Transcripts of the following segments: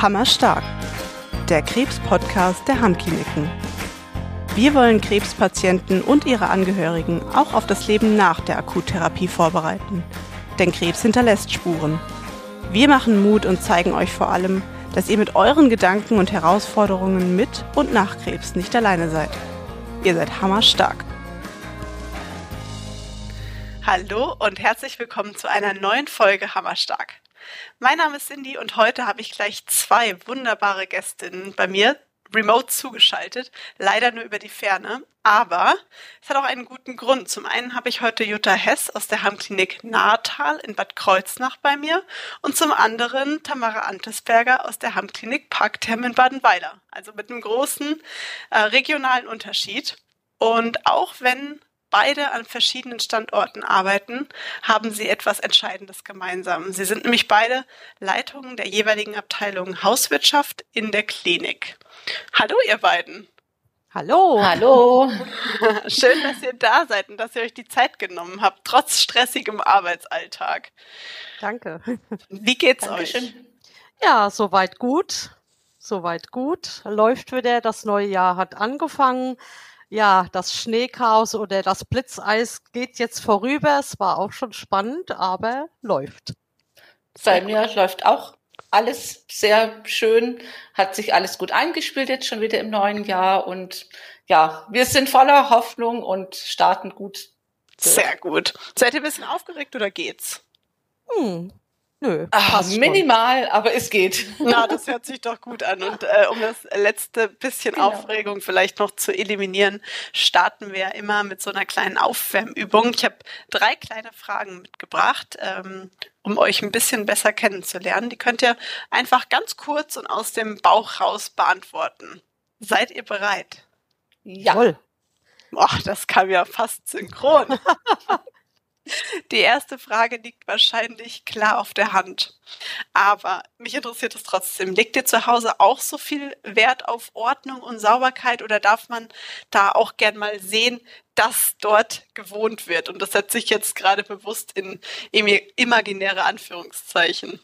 Hammerstark, der Krebs-Podcast der Hammkliniken. Wir wollen Krebspatienten und ihre Angehörigen auch auf das Leben nach der Akuttherapie vorbereiten. Denn Krebs hinterlässt Spuren. Wir machen Mut und zeigen euch vor allem, dass ihr mit euren Gedanken und Herausforderungen mit und nach Krebs nicht alleine seid. Ihr seid hammerstark. Hallo und herzlich willkommen zu einer neuen Folge Hammerstark. Mein Name ist Cindy und heute habe ich gleich zwei wunderbare Gästinnen bei mir remote zugeschaltet, leider nur über die Ferne. Aber es hat auch einen guten Grund. Zum einen habe ich heute Jutta Hess aus der Heimklinik Nahtal in Bad Kreuznach bei mir und zum anderen Tamara Antesberger aus der Heimklinik Parktherm in Badenweiler. Also mit einem großen äh, regionalen Unterschied. Und auch wenn beide an verschiedenen Standorten arbeiten, haben sie etwas Entscheidendes gemeinsam. Sie sind nämlich beide Leitungen der jeweiligen Abteilung Hauswirtschaft in der Klinik. Hallo, ihr beiden. Hallo. Hallo. Schön, dass ihr da seid und dass ihr euch die Zeit genommen habt, trotz stressigem Arbeitsalltag. Danke. Wie geht's Dankeschön. euch? Ja, soweit gut. Soweit gut. Läuft wieder. Das neue Jahr hat angefangen ja, das Schneechaos oder das Blitzeis geht jetzt vorüber. Es war auch schon spannend, aber läuft. Bei mir läuft auch alles sehr schön, hat sich alles gut eingespielt jetzt schon wieder im neuen Jahr und ja, wir sind voller Hoffnung und starten gut. Sehr gut. Seid ihr ein bisschen aufgeregt oder geht's? Hm, Nö. Ach, minimal, schon. aber es geht. Na, das hört sich doch gut an. Und äh, um das letzte bisschen genau. Aufregung vielleicht noch zu eliminieren, starten wir immer mit so einer kleinen Aufwärmübung. Ich habe drei kleine Fragen mitgebracht, ähm, um euch ein bisschen besser kennenzulernen. Die könnt ihr einfach ganz kurz und aus dem Bauch raus beantworten. Seid ihr bereit? Ja. Jawohl. Boah, das kam ja fast synchron. Die erste Frage liegt wahrscheinlich klar auf der Hand. Aber mich interessiert es trotzdem. Legt ihr zu Hause auch so viel Wert auf Ordnung und Sauberkeit oder darf man da auch gern mal sehen, dass dort gewohnt wird? Und das setze ich jetzt gerade bewusst in imaginäre Anführungszeichen.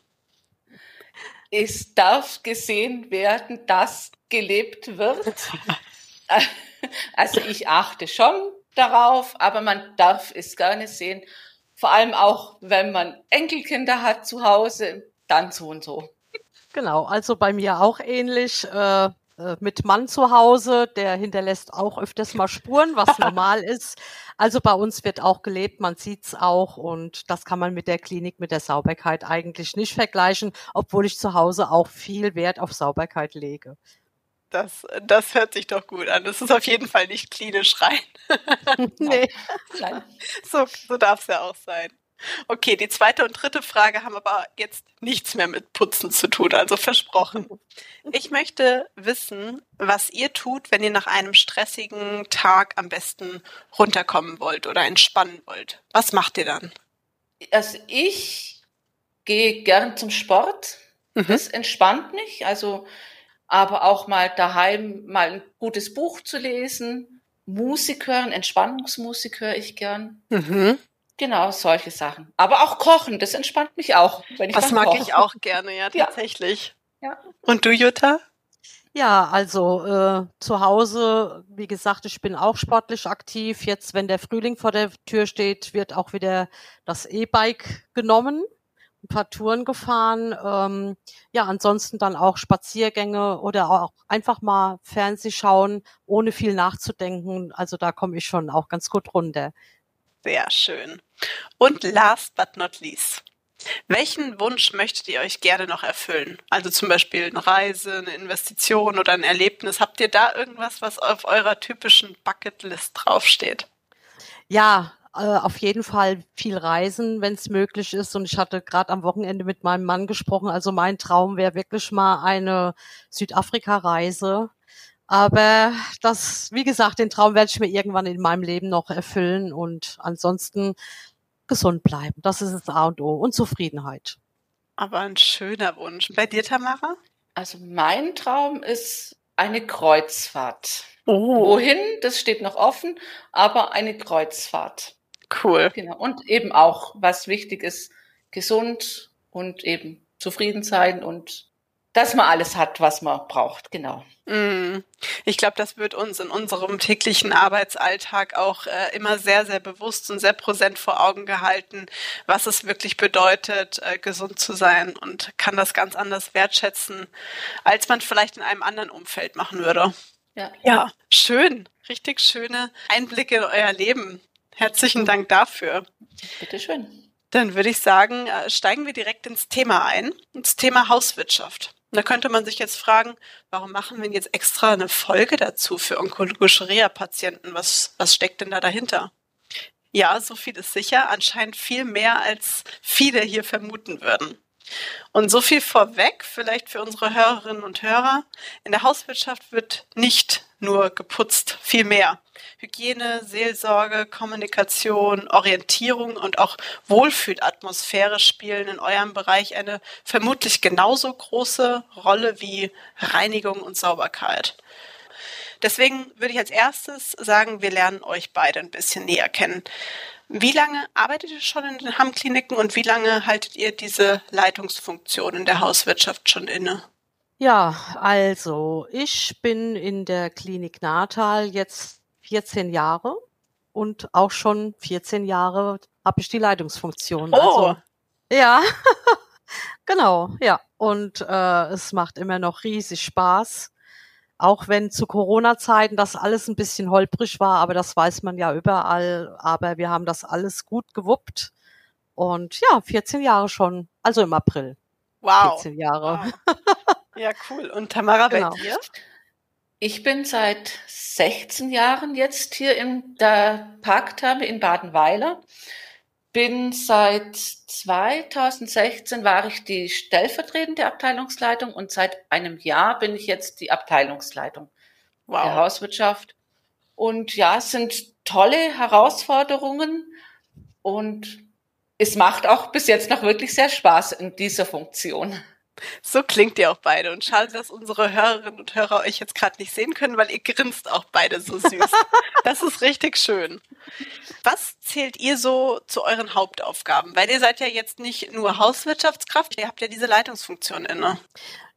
Es darf gesehen werden, dass gelebt wird. Also ich achte schon darauf, aber man darf es gerne sehen. Vor allem auch, wenn man Enkelkinder hat zu Hause, dann so und so. Genau, also bei mir auch ähnlich. Äh, äh mit Mann zu Hause, der hinterlässt auch öfters mal Spuren, was normal ist. Also bei uns wird auch gelebt, man sieht's auch und das kann man mit der Klinik, mit der Sauberkeit eigentlich nicht vergleichen, obwohl ich zu Hause auch viel Wert auf Sauberkeit lege. Das, das hört sich doch gut an. Das ist auf jeden Fall nicht klinisch rein. nee. So, so darf es ja auch sein. Okay, die zweite und dritte Frage haben aber jetzt nichts mehr mit Putzen zu tun, also versprochen. Ich möchte wissen, was ihr tut, wenn ihr nach einem stressigen Tag am besten runterkommen wollt oder entspannen wollt. Was macht ihr dann? Also ich gehe gern zum Sport. Mhm. Das entspannt mich. Also aber auch mal daheim mal ein gutes Buch zu lesen, Musik hören, Entspannungsmusik höre ich gern. Mhm. Genau, solche Sachen. Aber auch kochen, das entspannt mich auch. Wenn ich das mag koche. ich auch gerne, ja, tatsächlich. Ja. ja. Und du, Jutta? Ja, also äh, zu Hause, wie gesagt, ich bin auch sportlich aktiv. Jetzt, wenn der Frühling vor der Tür steht, wird auch wieder das E-Bike genommen ein paar Touren gefahren. Ähm, ja, ansonsten dann auch Spaziergänge oder auch einfach mal Fernseh schauen, ohne viel nachzudenken. Also da komme ich schon auch ganz gut runter. Sehr schön. Und last but not least. Welchen Wunsch möchtet ihr euch gerne noch erfüllen? Also zum Beispiel eine Reise, eine Investition oder ein Erlebnis. Habt ihr da irgendwas, was auf eurer typischen Bucketlist draufsteht? Ja, äh, auf jeden Fall viel reisen, wenn es möglich ist. Und ich hatte gerade am Wochenende mit meinem Mann gesprochen. Also mein Traum wäre wirklich mal eine Südafrika-Reise. Aber das, wie gesagt, den Traum werde ich mir irgendwann in meinem Leben noch erfüllen und ansonsten gesund bleiben. Das ist das A und O und Zufriedenheit. Aber ein schöner Wunsch. Bei dir, Tamara? Also mein Traum ist eine Kreuzfahrt. Oh. Wohin, das steht noch offen, aber eine Kreuzfahrt. Cool. Genau. Und eben auch, was wichtig ist, gesund und eben zufrieden sein und dass man alles hat, was man braucht, genau. Mm. Ich glaube, das wird uns in unserem täglichen Arbeitsalltag auch äh, immer sehr, sehr bewusst und sehr präsent vor Augen gehalten, was es wirklich bedeutet, äh, gesund zu sein und kann das ganz anders wertschätzen, als man vielleicht in einem anderen Umfeld machen würde. Ja, ja schön. Richtig schöne Einblicke in euer Leben. Herzlichen Dank dafür. Bitteschön. Dann würde ich sagen, äh, steigen wir direkt ins Thema ein, ins Thema Hauswirtschaft. Und da könnte man sich jetzt fragen, warum machen wir jetzt extra eine Folge dazu für onkologische Reha-Patienten? Was, was steckt denn da dahinter? Ja, so viel ist sicher, anscheinend viel mehr, als viele hier vermuten würden. Und so viel vorweg, vielleicht für unsere Hörerinnen und Hörer. In der Hauswirtschaft wird nicht nur geputzt, viel mehr. Hygiene, Seelsorge, Kommunikation, Orientierung und auch Wohlfühlatmosphäre spielen in eurem Bereich eine vermutlich genauso große Rolle wie Reinigung und Sauberkeit. Deswegen würde ich als erstes sagen, wir lernen euch beide ein bisschen näher kennen. Wie lange arbeitet ihr schon in den Hammkliniken und wie lange haltet ihr diese Leitungsfunktion in der Hauswirtschaft schon inne? Ja, also ich bin in der Klinik Natal jetzt 14 Jahre und auch schon 14 Jahre habe ich die Leitungsfunktion. Oh. Also, ja, genau, ja. Und äh, es macht immer noch riesig Spaß. Auch wenn zu Corona-Zeiten das alles ein bisschen holprig war, aber das weiß man ja überall. Aber wir haben das alles gut gewuppt. Und ja, 14 Jahre schon, also im April. Wow. 14 Jahre. Wow. Ja, cool. Und Tamara, genau. bei dir? Ich bin seit 16 Jahren jetzt hier in der Parktherme in Badenweiler. Bin seit 2016 war ich die stellvertretende Abteilungsleitung und seit einem Jahr bin ich jetzt die Abteilungsleitung wow. der Hauswirtschaft. Und ja, es sind tolle Herausforderungen und es macht auch bis jetzt noch wirklich sehr Spaß in dieser Funktion. So klingt ihr auch beide. Und schade, dass unsere Hörerinnen und Hörer euch jetzt gerade nicht sehen können, weil ihr grinst auch beide so süß. das ist richtig schön. Was zählt ihr so zu euren Hauptaufgaben? Weil ihr seid ja jetzt nicht nur Hauswirtschaftskraft, ihr habt ja diese Leitungsfunktion inne.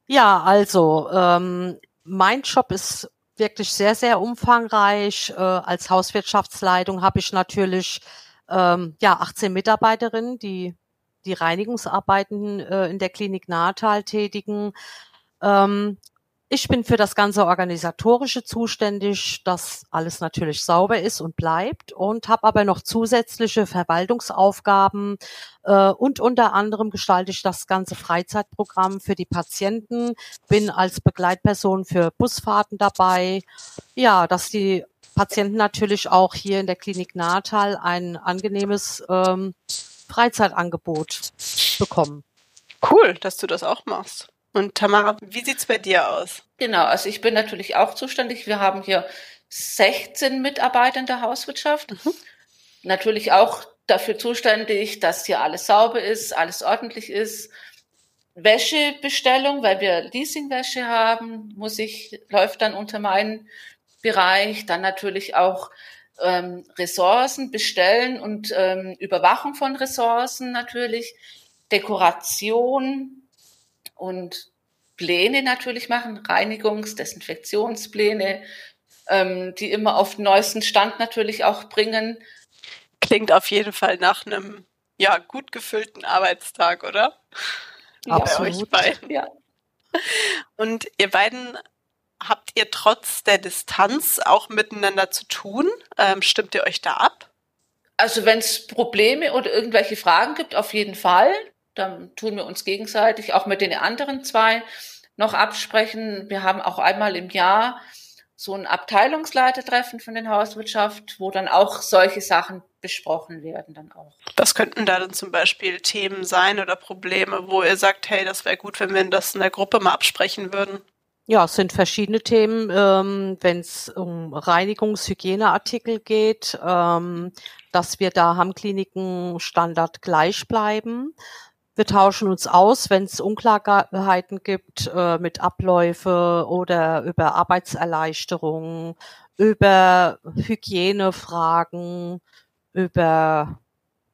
Ja, also ähm, mein Job ist wirklich sehr, sehr umfangreich. Äh, als Hauswirtschaftsleitung habe ich natürlich ähm, ja 18 Mitarbeiterinnen, die die Reinigungsarbeiten äh, in der Klinik Nahtal tätigen. Ähm, ich bin für das ganze Organisatorische zuständig, dass alles natürlich sauber ist und bleibt und habe aber noch zusätzliche Verwaltungsaufgaben äh, und unter anderem gestalte ich das ganze Freizeitprogramm für die Patienten, bin als Begleitperson für Busfahrten dabei. Ja, dass die Patienten natürlich auch hier in der Klinik Natal ein angenehmes ähm, Freizeitangebot bekommen. Cool, dass du das auch machst. Und Tamara, wie sieht's bei dir aus? Genau, also ich bin natürlich auch zuständig. Wir haben hier 16 Mitarbeiter in der Hauswirtschaft. Mhm. Natürlich auch dafür zuständig, dass hier alles sauber ist, alles ordentlich ist. Wäschebestellung, weil wir Leasingwäsche haben, muss ich, läuft dann unter meinen Bereich. Dann natürlich auch ähm, Ressourcen bestellen und ähm, Überwachung von Ressourcen natürlich, Dekoration und Pläne natürlich machen, Reinigungs-, Desinfektionspläne, ähm, die immer auf den neuesten Stand natürlich auch bringen. Klingt auf jeden Fall nach einem ja gut gefüllten Arbeitstag, oder? Absolut. Ja. Und ihr beiden habt ihr trotz der Distanz auch miteinander zu tun? Ähm, stimmt ihr euch da ab? Also wenn es Probleme oder irgendwelche Fragen gibt, auf jeden Fall. Dann tun wir uns gegenseitig auch mit den anderen zwei noch absprechen. Wir haben auch einmal im Jahr so ein Abteilungsleitertreffen von den Hauswirtschaft, wo dann auch solche Sachen besprochen werden dann auch. Was könnten da dann zum Beispiel Themen sein oder Probleme, wo ihr sagt, hey, das wäre gut, wenn wir das in der Gruppe mal absprechen würden? Ja, es sind verschiedene Themen, ähm, wenn es um Reinigungshygieneartikel geht, ähm, dass wir da Hammkliniken Standard gleich bleiben. Wir tauschen uns aus, wenn es Unklarheiten gibt äh, mit Abläufe oder über Arbeitserleichterungen, über Hygienefragen, über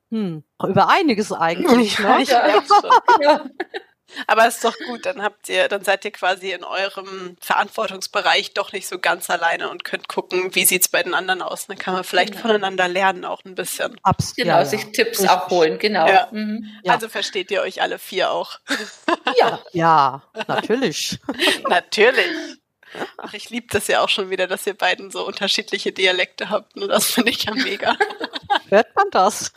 hm, über einiges eigentlich. Ne? Ja, ja. Aber ist doch gut, dann habt ihr, dann seid ihr quasi in eurem Verantwortungsbereich doch nicht so ganz alleine und könnt gucken, wie sieht's bei den anderen aus. Dann kann man vielleicht genau. voneinander lernen auch ein bisschen. Absolut. Genau, ja, sich Tipps Richtig. abholen, genau. Ja. Mhm. Also versteht ihr euch alle vier auch. Ja, ja, natürlich. natürlich. Ach, ich liebe das ja auch schon wieder, dass ihr beiden so unterschiedliche Dialekte habt. Und das finde ich ja mega. Hört man das?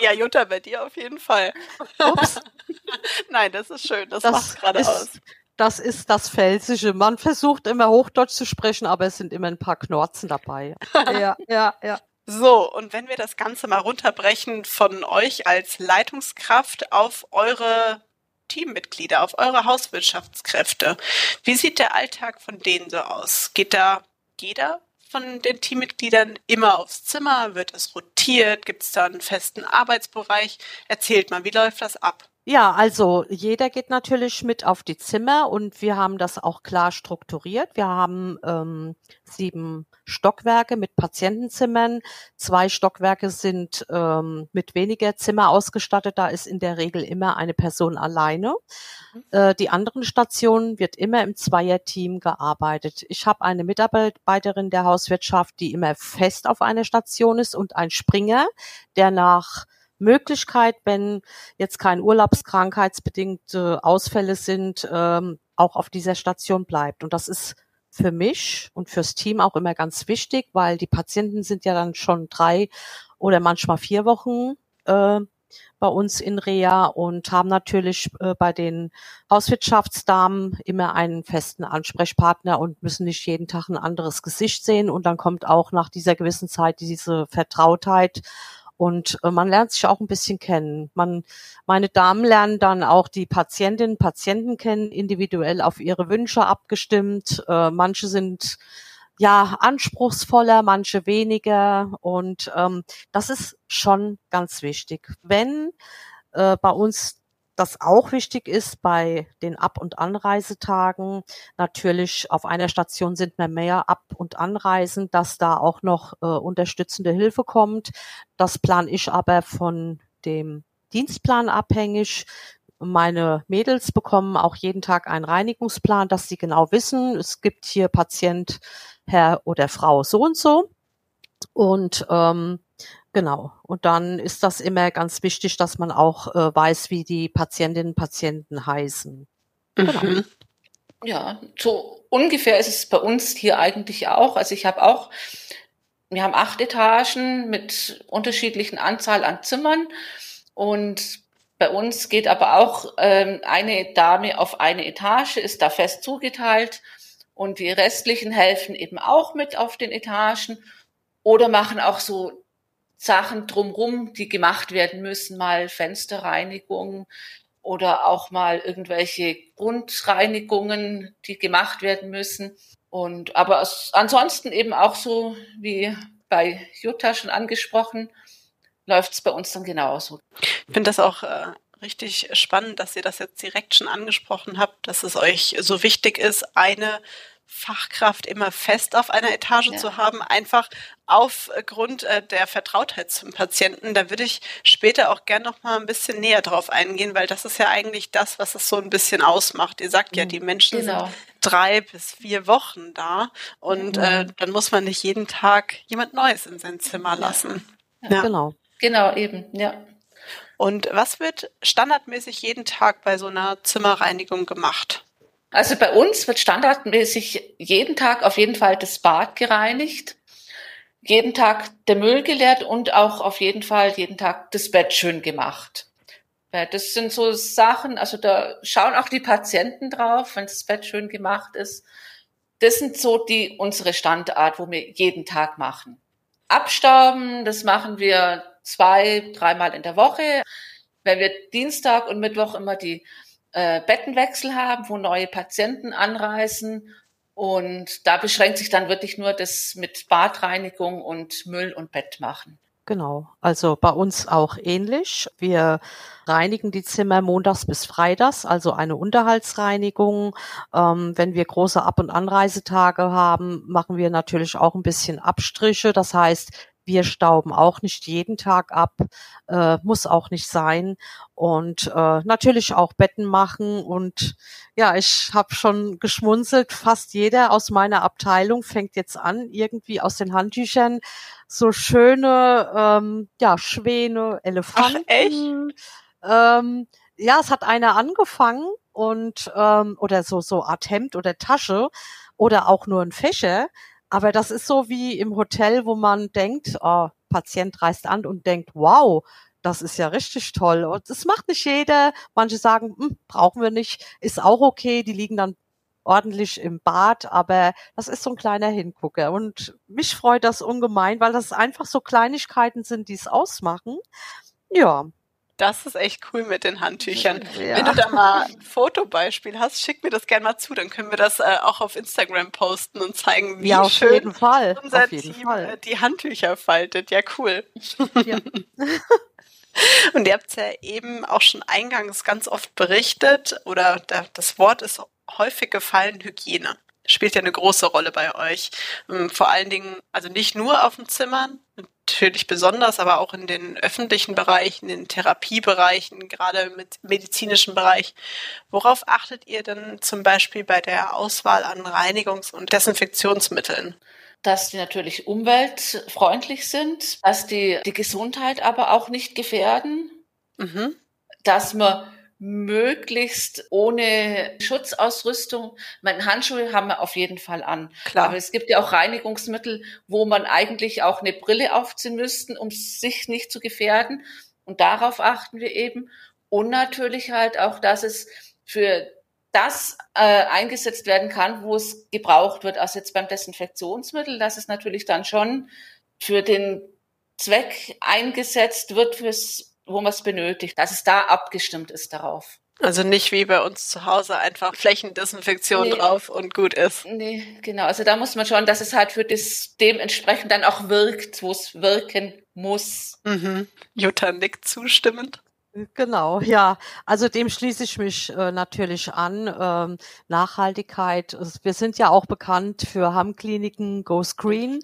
Ja, Jutta, bei dir auf jeden Fall. Ups. Nein, das ist schön. Das, das macht gerade aus. Das ist das Felsische. Man versucht immer Hochdeutsch zu sprechen, aber es sind immer ein paar Knorzen dabei. Ja, ja, ja. So, und wenn wir das Ganze mal runterbrechen von euch als Leitungskraft auf eure Teammitglieder, auf eure Hauswirtschaftskräfte. Wie sieht der Alltag von denen so aus? Geht da jeder von den Teammitgliedern immer aufs Zimmer? Wird es rotiert? Gibt es da einen festen Arbeitsbereich? Erzählt mal, wie läuft das ab? Ja, also jeder geht natürlich mit auf die Zimmer und wir haben das auch klar strukturiert. Wir haben ähm, sieben Stockwerke mit Patientenzimmern. Zwei Stockwerke sind ähm, mit weniger Zimmer ausgestattet. Da ist in der Regel immer eine Person alleine. Mhm. Äh, die anderen Stationen wird immer im Zweierteam gearbeitet. Ich habe eine Mitarbeiterin der Hauswirtschaft, die immer fest auf einer Station ist und ein Springer, der nach Möglichkeit, wenn jetzt kein urlaubskrankheitsbedingte Ausfälle sind, ähm, auch auf dieser Station bleibt. Und das ist für mich und fürs Team auch immer ganz wichtig, weil die Patienten sind ja dann schon drei oder manchmal vier Wochen äh, bei uns in Rea und haben natürlich äh, bei den Hauswirtschaftsdamen immer einen festen Ansprechpartner und müssen nicht jeden Tag ein anderes Gesicht sehen. Und dann kommt auch nach dieser gewissen Zeit diese Vertrautheit und äh, man lernt sich auch ein bisschen kennen. Man, meine Damen lernen dann auch die Patientinnen, Patienten kennen, individuell auf ihre Wünsche abgestimmt. Äh, manche sind ja anspruchsvoller, manche weniger. Und ähm, das ist schon ganz wichtig. Wenn äh, bei uns das auch wichtig ist bei den Ab- und Anreisetagen. Natürlich auf einer Station sind wir mehr Ab- und Anreisen, dass da auch noch äh, unterstützende Hilfe kommt. Das plan ich aber von dem Dienstplan abhängig. Meine Mädels bekommen auch jeden Tag einen Reinigungsplan, dass sie genau wissen, es gibt hier Patient, Herr oder Frau so und so. Und ähm, Genau. Und dann ist das immer ganz wichtig, dass man auch äh, weiß, wie die Patientinnen und Patienten heißen. Genau. Mhm. Ja, so ungefähr ist es bei uns hier eigentlich auch. Also ich habe auch, wir haben acht Etagen mit unterschiedlichen Anzahl an Zimmern und bei uns geht aber auch ähm, eine Dame auf eine Etage, ist da fest zugeteilt und die restlichen helfen eben auch mit auf den Etagen oder machen auch so Sachen drumrum, die gemacht werden müssen, mal Fensterreinigung oder auch mal irgendwelche Grundreinigungen, die gemacht werden müssen. Und aber ansonsten eben auch so wie bei Jutta schon angesprochen, läuft es bei uns dann genauso. Ich finde das auch äh, richtig spannend, dass ihr das jetzt direkt schon angesprochen habt, dass es euch so wichtig ist, eine Fachkraft immer fest auf einer Etage ja. zu haben, einfach aufgrund äh, der Vertrautheit zum Patienten. Da würde ich später auch gerne noch mal ein bisschen näher drauf eingehen, weil das ist ja eigentlich das, was es so ein bisschen ausmacht. Ihr sagt ja, die Menschen genau. sind drei bis vier Wochen da und mhm. äh, dann muss man nicht jeden Tag jemand Neues in sein Zimmer lassen. Ja. ja. Genau. Genau, eben, ja. Und was wird standardmäßig jeden Tag bei so einer Zimmerreinigung gemacht? Also bei uns wird standardmäßig jeden Tag auf jeden Fall das Bad gereinigt, jeden Tag der Müll geleert und auch auf jeden Fall jeden Tag das Bett schön gemacht. Das sind so Sachen, also da schauen auch die Patienten drauf, wenn das Bett schön gemacht ist. Das sind so die unsere Standart, wo wir jeden Tag machen. Abstauben, das machen wir zwei, dreimal in der Woche. Wenn wir Dienstag und Mittwoch immer die äh, Bettenwechsel haben, wo neue Patienten anreisen. Und da beschränkt sich dann wirklich nur das mit Badreinigung und Müll und Bett machen. Genau, also bei uns auch ähnlich. Wir reinigen die Zimmer montags bis freitags, also eine Unterhaltsreinigung. Ähm, wenn wir große Ab- und Anreisetage haben, machen wir natürlich auch ein bisschen Abstriche. Das heißt, Wir stauben auch nicht jeden Tag ab, äh, muss auch nicht sein. Und äh, natürlich auch Betten machen. Und ja, ich habe schon geschmunzelt. Fast jeder aus meiner Abteilung fängt jetzt an, irgendwie aus den Handtüchern so schöne ähm, ja, Schwäne, Elefanten. Ach, echt? Ähm, ja, es hat einer angefangen und ähm, oder so so Art Hemd oder Tasche oder auch nur ein Fächer. Aber das ist so wie im Hotel, wo man denkt, oh, Patient reist an und denkt, wow, das ist ja richtig toll. Und das macht nicht jeder. Manche sagen, hm, brauchen wir nicht, ist auch okay. Die liegen dann ordentlich im Bad, aber das ist so ein kleiner Hingucker. Und mich freut das ungemein, weil das einfach so Kleinigkeiten sind, die es ausmachen. Ja, das ist echt cool mit den Handtüchern. Ja. Wenn du da mal ein Fotobeispiel hast, schick mir das gerne mal zu, dann können wir das äh, auch auf Instagram posten und zeigen, wie ja, schön unser Team Fall. Äh, die Handtücher faltet. Ja, cool. Ja. und ihr habt ja eben auch schon eingangs ganz oft berichtet, oder das Wort ist häufig gefallen, Hygiene spielt ja eine große Rolle bei euch. Ähm, vor allen Dingen, also nicht nur auf den Zimmern, natürlich besonders, aber auch in den öffentlichen Bereichen, in den Therapiebereichen, gerade mit medizinischem Bereich. Worauf achtet ihr denn zum Beispiel bei der Auswahl an Reinigungs- und Desinfektionsmitteln? dass die natürlich umweltfreundlich sind, dass die die Gesundheit aber auch nicht gefährden, mhm. dass man möglichst ohne Schutzausrüstung. Meine Handschuhe haben wir auf jeden Fall an. Klar. Aber es gibt ja auch Reinigungsmittel, wo man eigentlich auch eine Brille aufziehen müssten, um sich nicht zu gefährden. Und darauf achten wir eben. Und natürlich halt auch, dass es für das äh, eingesetzt werden kann, wo es gebraucht wird. Also jetzt beim Desinfektionsmittel, dass es natürlich dann schon für den Zweck eingesetzt wird, fürs wo man es benötigt, dass es da abgestimmt ist darauf. Also nicht wie bei uns zu Hause einfach Flächendesinfektion nee, drauf und gut ist. Nee, genau. Also da muss man schauen, dass es halt für das dementsprechend dann auch wirkt, wo es wirken muss. Mhm. Jutta nickt zustimmend. Genau, ja. Also dem schließe ich mich äh, natürlich an. Ähm, Nachhaltigkeit. Wir sind ja auch bekannt für Hammkliniken Go Screen.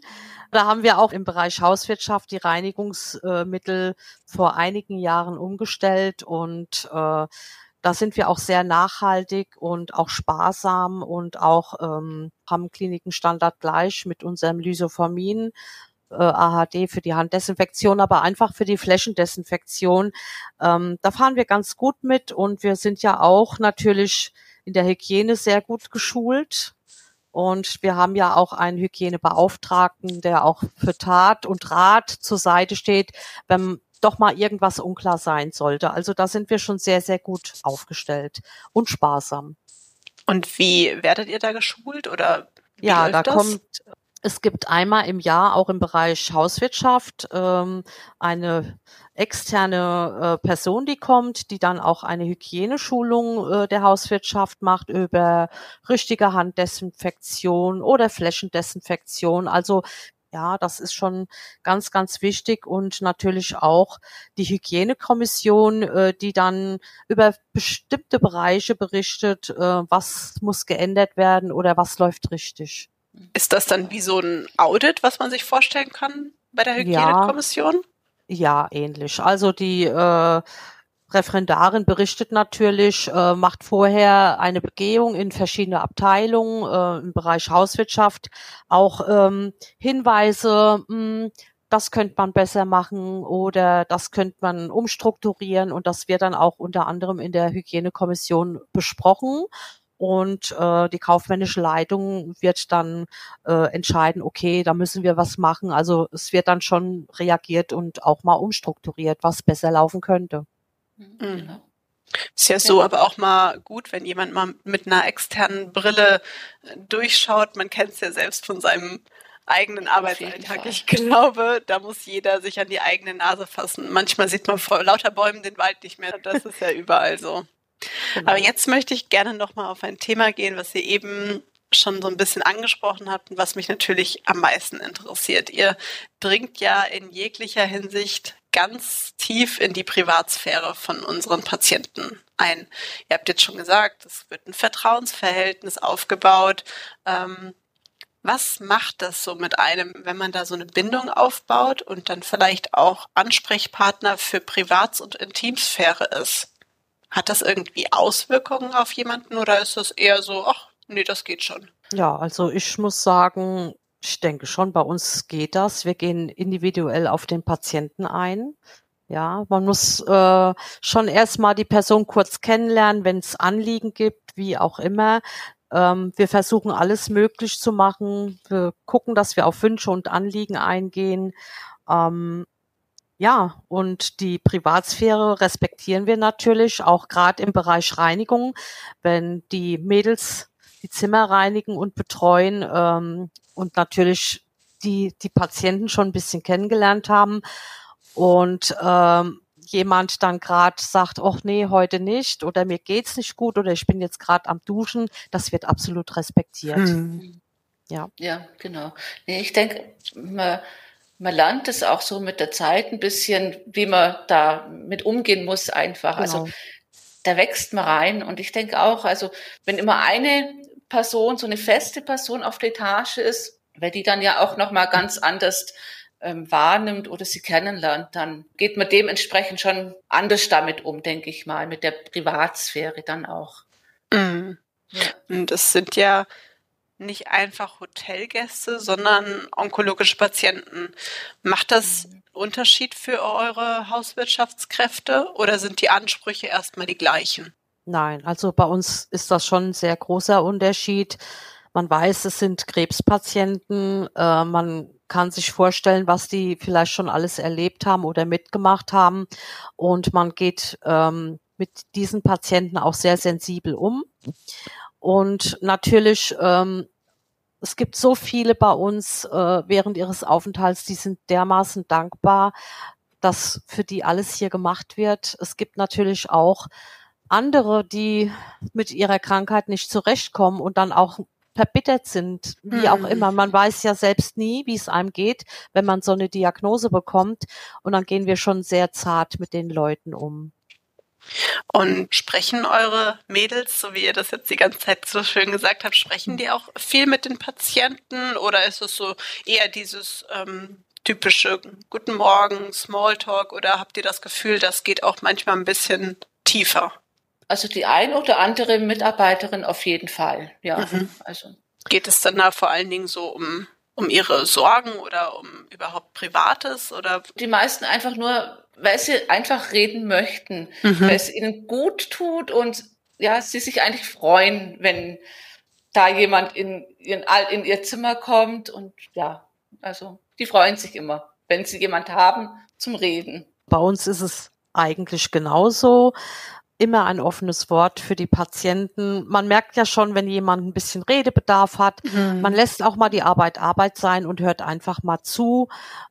Da haben wir auch im Bereich Hauswirtschaft die Reinigungsmittel vor einigen Jahren umgestellt und äh, da sind wir auch sehr nachhaltig und auch sparsam und auch ähm, haben Klinikenstandard gleich mit unserem Lysoformin. Äh, AHD für die Handdesinfektion, aber einfach für die Flächendesinfektion. Ähm, da fahren wir ganz gut mit und wir sind ja auch natürlich in der Hygiene sehr gut geschult. Und wir haben ja auch einen Hygienebeauftragten, der auch für Tat und Rat zur Seite steht, wenn doch mal irgendwas unklar sein sollte. Also da sind wir schon sehr, sehr gut aufgestellt und sparsam. Und wie werdet ihr da geschult oder? ja, da das? kommt es gibt einmal im Jahr auch im Bereich Hauswirtschaft ähm, eine externe äh, Person, die kommt, die dann auch eine Hygieneschulung äh, der Hauswirtschaft macht über richtige Handdesinfektion oder Flächendesinfektion. Also ja, das ist schon ganz, ganz wichtig und natürlich auch die Hygienekommission, äh, die dann über bestimmte Bereiche berichtet, äh, was muss geändert werden oder was läuft richtig. Ist das dann wie so ein Audit, was man sich vorstellen kann bei der Hygienekommission? Ja, ja ähnlich. Also die äh, Referendarin berichtet natürlich, äh, macht vorher eine Begehung in verschiedene Abteilungen äh, im Bereich Hauswirtschaft, auch ähm, Hinweise, mh, hm, das könnte man besser machen oder das könnte man umstrukturieren und das wird dann auch unter anderem in der Hygienekommission besprochen und äh, die kaufmännische Leitung wird dann äh, entscheiden, okay, da müssen wir was machen. Also es wird dann schon reagiert und auch mal umstrukturiert, was besser laufen könnte. Mhm. Genau. Ist ja so, aber auch mal gut, wenn jemand mal mit einer externen Brille äh, durchschaut. Man kennt es ja selbst von seinem eigenen Arbeitsalltag. Ich glaube, da muss jeder sich an die eigene Nase fassen. Manchmal sieht man vor lauter Bäumen den Wald nicht mehr. Das ist ja überall so. Genau. Aber jetzt möchte ich gerne nochmal auf ein Thema gehen, was ihr eben schon so ein bisschen angesprochen habt und was mich natürlich am meisten interessiert. Ihr dringt ja in jeglicher Hinsicht ganz tief in die Privatsphäre von unseren Patienten ein. Ihr habt jetzt schon gesagt, es wird ein Vertrauensverhältnis aufgebaut. Ähm, Was macht das so mit einem, wenn man da so eine Bindung aufbaut und dann vielleicht auch Ansprechpartner für Privats- und Intimsphäre ist? Hat das irgendwie Auswirkungen auf jemanden oder ist das eher so, ach, nee, das geht schon? Ja, also ich muss sagen, ich denke schon, bei uns geht das. Wir gehen individuell auf den Patienten ein. Ja, man muss äh, schon erstmal die Person kurz kennenlernen, wenn es Anliegen gibt, wie auch immer. Ähm, wir versuchen alles möglich zu machen. Wir gucken, dass wir auf Wünsche und Anliegen eingehen. Ähm, ja, und die Privatsphäre respektieren wir natürlich, auch gerade im Bereich Reinigung, wenn die Mädels die Zimmer reinigen und betreuen ähm, und natürlich die, die Patienten schon ein bisschen kennengelernt haben und ähm, jemand dann gerade sagt, ach nee, heute nicht oder mir geht's nicht gut oder ich bin jetzt gerade am Duschen, das wird absolut respektiert. Hm. Ja. Ja, genau. Nee, ich denke, man, lernt es auch so mit der Zeit ein bisschen, wie man da mit umgehen muss einfach. Also genau. Also da wächst man rein und ich denke auch, also wenn immer eine Person, so eine feste Person auf der Etage ist, weil die dann ja auch nochmal ganz anders ähm, wahrnimmt oder sie kennenlernt, dann geht man dementsprechend schon anders damit um, denke ich mal, mit der Privatsphäre dann auch. Mhm. Ja. Und das sind ja nicht einfach Hotelgäste, sondern onkologische Patienten. Macht das mhm. Unterschied für eure Hauswirtschaftskräfte oder sind die Ansprüche erstmal die gleichen? Nein, also bei uns ist das schon ein sehr großer Unterschied. Man weiß, es sind Krebspatienten. Äh, man kann sich vorstellen, was die vielleicht schon alles erlebt haben oder mitgemacht haben. Und man geht ähm, mit diesen Patienten auch sehr sensibel um. Und natürlich, ähm, es gibt so viele bei uns äh, während ihres Aufenthalts, die sind dermaßen dankbar, dass für die alles hier gemacht wird. Es gibt natürlich auch andere, die mit ihrer Krankheit nicht zurechtkommen und dann auch verbittert sind, wie auch immer. Man weiß ja selbst nie, wie es einem geht, wenn man so eine Diagnose bekommt. Und dann gehen wir schon sehr zart mit den Leuten um. Und sprechen eure Mädels, so wie ihr das jetzt die ganze Zeit so schön gesagt habt, sprechen die auch viel mit den Patienten oder ist es so eher dieses ähm, typische Guten Morgen, Smalltalk oder habt ihr das Gefühl, das geht auch manchmal ein bisschen tiefer? Also die ein oder andere Mitarbeiterin auf jeden Fall, ja. Mhm. Also geht es dann da vor allen Dingen so um um ihre Sorgen oder um überhaupt Privates oder? Die meisten einfach nur, weil sie einfach reden möchten, mhm. weil es ihnen gut tut und ja, sie sich eigentlich freuen, wenn da jemand in, in, in ihr Zimmer kommt und ja, also die freuen sich immer, wenn sie jemand haben zum Reden. Bei uns ist es eigentlich genauso immer ein offenes Wort für die Patienten. Man merkt ja schon, wenn jemand ein bisschen Redebedarf hat, mhm. man lässt auch mal die Arbeit Arbeit sein und hört einfach mal zu.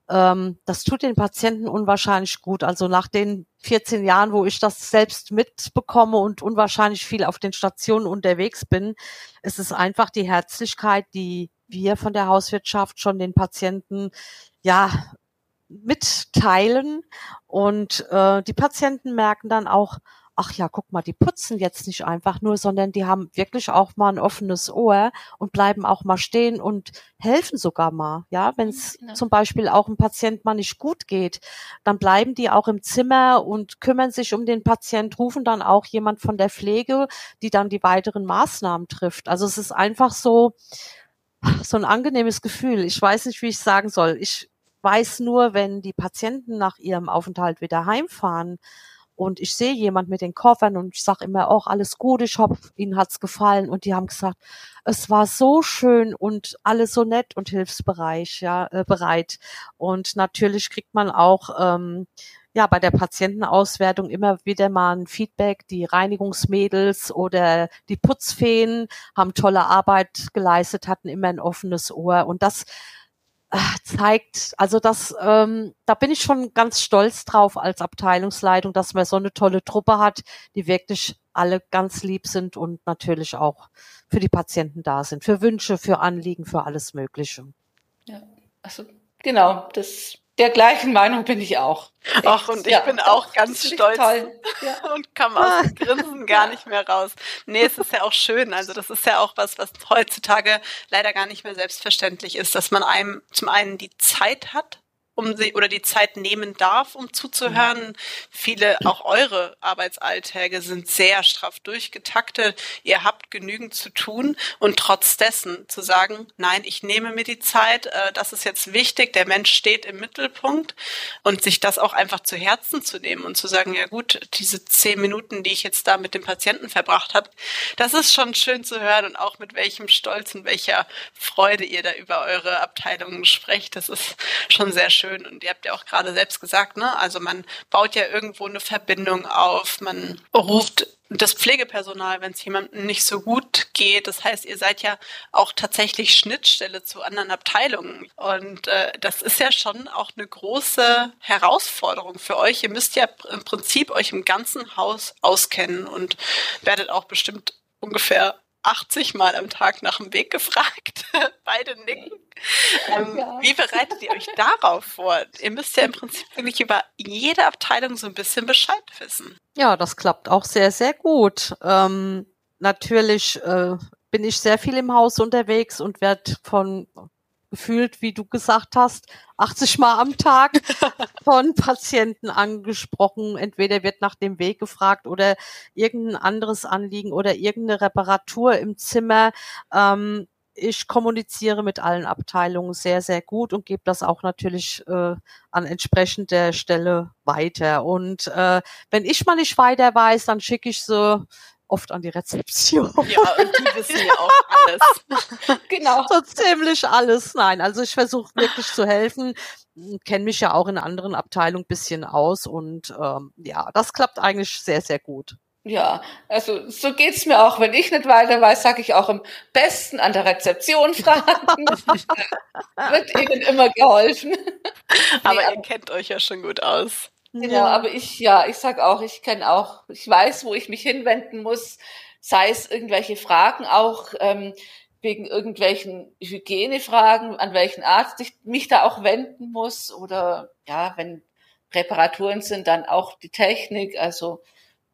Ähm, das tut den Patienten unwahrscheinlich gut. Also nach den 14 Jahren, wo ich das selbst mitbekomme und unwahrscheinlich viel auf den Stationen unterwegs bin, ist es einfach die Herzlichkeit, die wir von der Hauswirtschaft schon den Patienten ja mitteilen und äh, die Patienten merken dann auch, ach ja, guck mal, die putzen jetzt nicht einfach nur, sondern die haben wirklich auch mal ein offenes Ohr und bleiben auch mal stehen und helfen sogar mal. Ja, wenn es genau. zum Beispiel auch einem Patient mal nicht gut geht, dann bleiben die auch im Zimmer und kümmern sich um den Patient, rufen dann auch jemand von der Pflege, die dann die weiteren Maßnahmen trifft. Also es ist einfach so, so ein angenehmes Gefühl. Ich weiß nicht, wie ich sagen soll. Ich weiß nur, wenn die Patienten nach ihrem Aufenthalt wieder heimfahren, und ich sehe jemand mit den Koffern und ich sage immer auch alles gut, ich hoffe, ihnen hat's gefallen und die haben gesagt, es war so schön und alles so nett und hilfsbereich, ja, äh, bereit. Und natürlich kriegt man auch ähm, ja bei der Patientenauswertung immer wieder mal ein Feedback. Die Reinigungsmädels oder die Putzfeen haben tolle Arbeit geleistet, hatten immer ein offenes Ohr und das zeigt, also das, ähm, da bin ich schon ganz stolz drauf als Abteilungsleitung, dass man so eine tolle Truppe hat, die wirklich alle ganz lieb sind und natürlich auch für die Patienten da sind, für Wünsche, für Anliegen, für alles Mögliche. Ja, also genau, das der gleichen Meinung bin ich auch. Ach, und ich ja, bin auch ganz stolz ja. und kam aus dem Grinsen gar nicht mehr raus. Nee, es ist ja auch schön. Also das ist ja auch was, was heutzutage leider gar nicht mehr selbstverständlich ist, dass man einem zum einen die Zeit hat, um sie oder die Zeit nehmen darf, um zuzuhören. Mhm. Viele, auch eure Arbeitsalltäge sind sehr straff durchgetaktet. Ihr habt genügend zu tun und trotz dessen zu sagen, nein, ich nehme mir die Zeit, äh, das ist jetzt wichtig, der Mensch steht im Mittelpunkt und sich das auch einfach zu Herzen zu nehmen und zu sagen, ja gut, diese zehn Minuten, die ich jetzt da mit dem Patienten verbracht habe, das ist schon schön zu hören und auch mit welchem Stolz und welcher Freude ihr da über eure Abteilungen sprecht. Das ist schon sehr schön schön. Und ihr habt ja auch gerade selbst gesagt, ne? Also man baut ja irgendwo eine Verbindung auf, man ruft das Pflegepersonal, wenn es jemandem nicht so gut geht. Das heißt, ihr seid ja auch tatsächlich Schnittstelle zu anderen Abteilungen. Und äh, das ist ja schon auch eine große Herausforderung für euch. Ihr müsst ja im Prinzip euch im ganzen Haus auskennen und werdet auch bestimmt ungefähr 80 Mal am Tag nach dem Weg gefragt. Beide nicken. Ähm, ja. Wie bereitet ihr euch darauf vor? Ihr müsst ja im Prinzip wirklich über jede Abteilung so ein bisschen Bescheid wissen. Ja, das klappt auch sehr, sehr gut. Ähm, natürlich äh, bin ich sehr viel im Haus unterwegs und werde von gefühlt, wie du gesagt hast, 80 Mal am Tag von Patienten angesprochen. Entweder wird nach dem Weg gefragt oder irgendein anderes Anliegen oder irgendeine Reparatur im Zimmer. Ähm, ich kommuniziere mit allen Abteilungen sehr, sehr gut und gebe das auch natürlich äh, an entsprechender Stelle weiter. Und äh, wenn ich mal nicht weiter weiß, dann schicke ich so oft an die Rezeption. Ja, und die wissen ja auch alles. genau. So ziemlich alles. Nein, also ich versuche wirklich zu helfen, kenne mich ja auch in anderen Abteilungen bisschen aus und ähm, ja, das klappt eigentlich sehr, sehr gut. Ja, also so geht's mir auch. Wenn ich nicht weiter weiß, sage ich auch am besten an der Rezeption fragen. Wird Ihnen immer geholfen. Aber nee, ihr kennt euch ja schon gut aus. Genau, ja. aber ich, ja, ich sag auch, ich kenne auch, ich weiß, wo ich mich hinwenden muss, sei es irgendwelche Fragen auch ähm, wegen irgendwelchen Hygienefragen, an welchen Arzt ich mich da auch wenden muss oder ja, wenn Reparaturen sind, dann auch die Technik. Also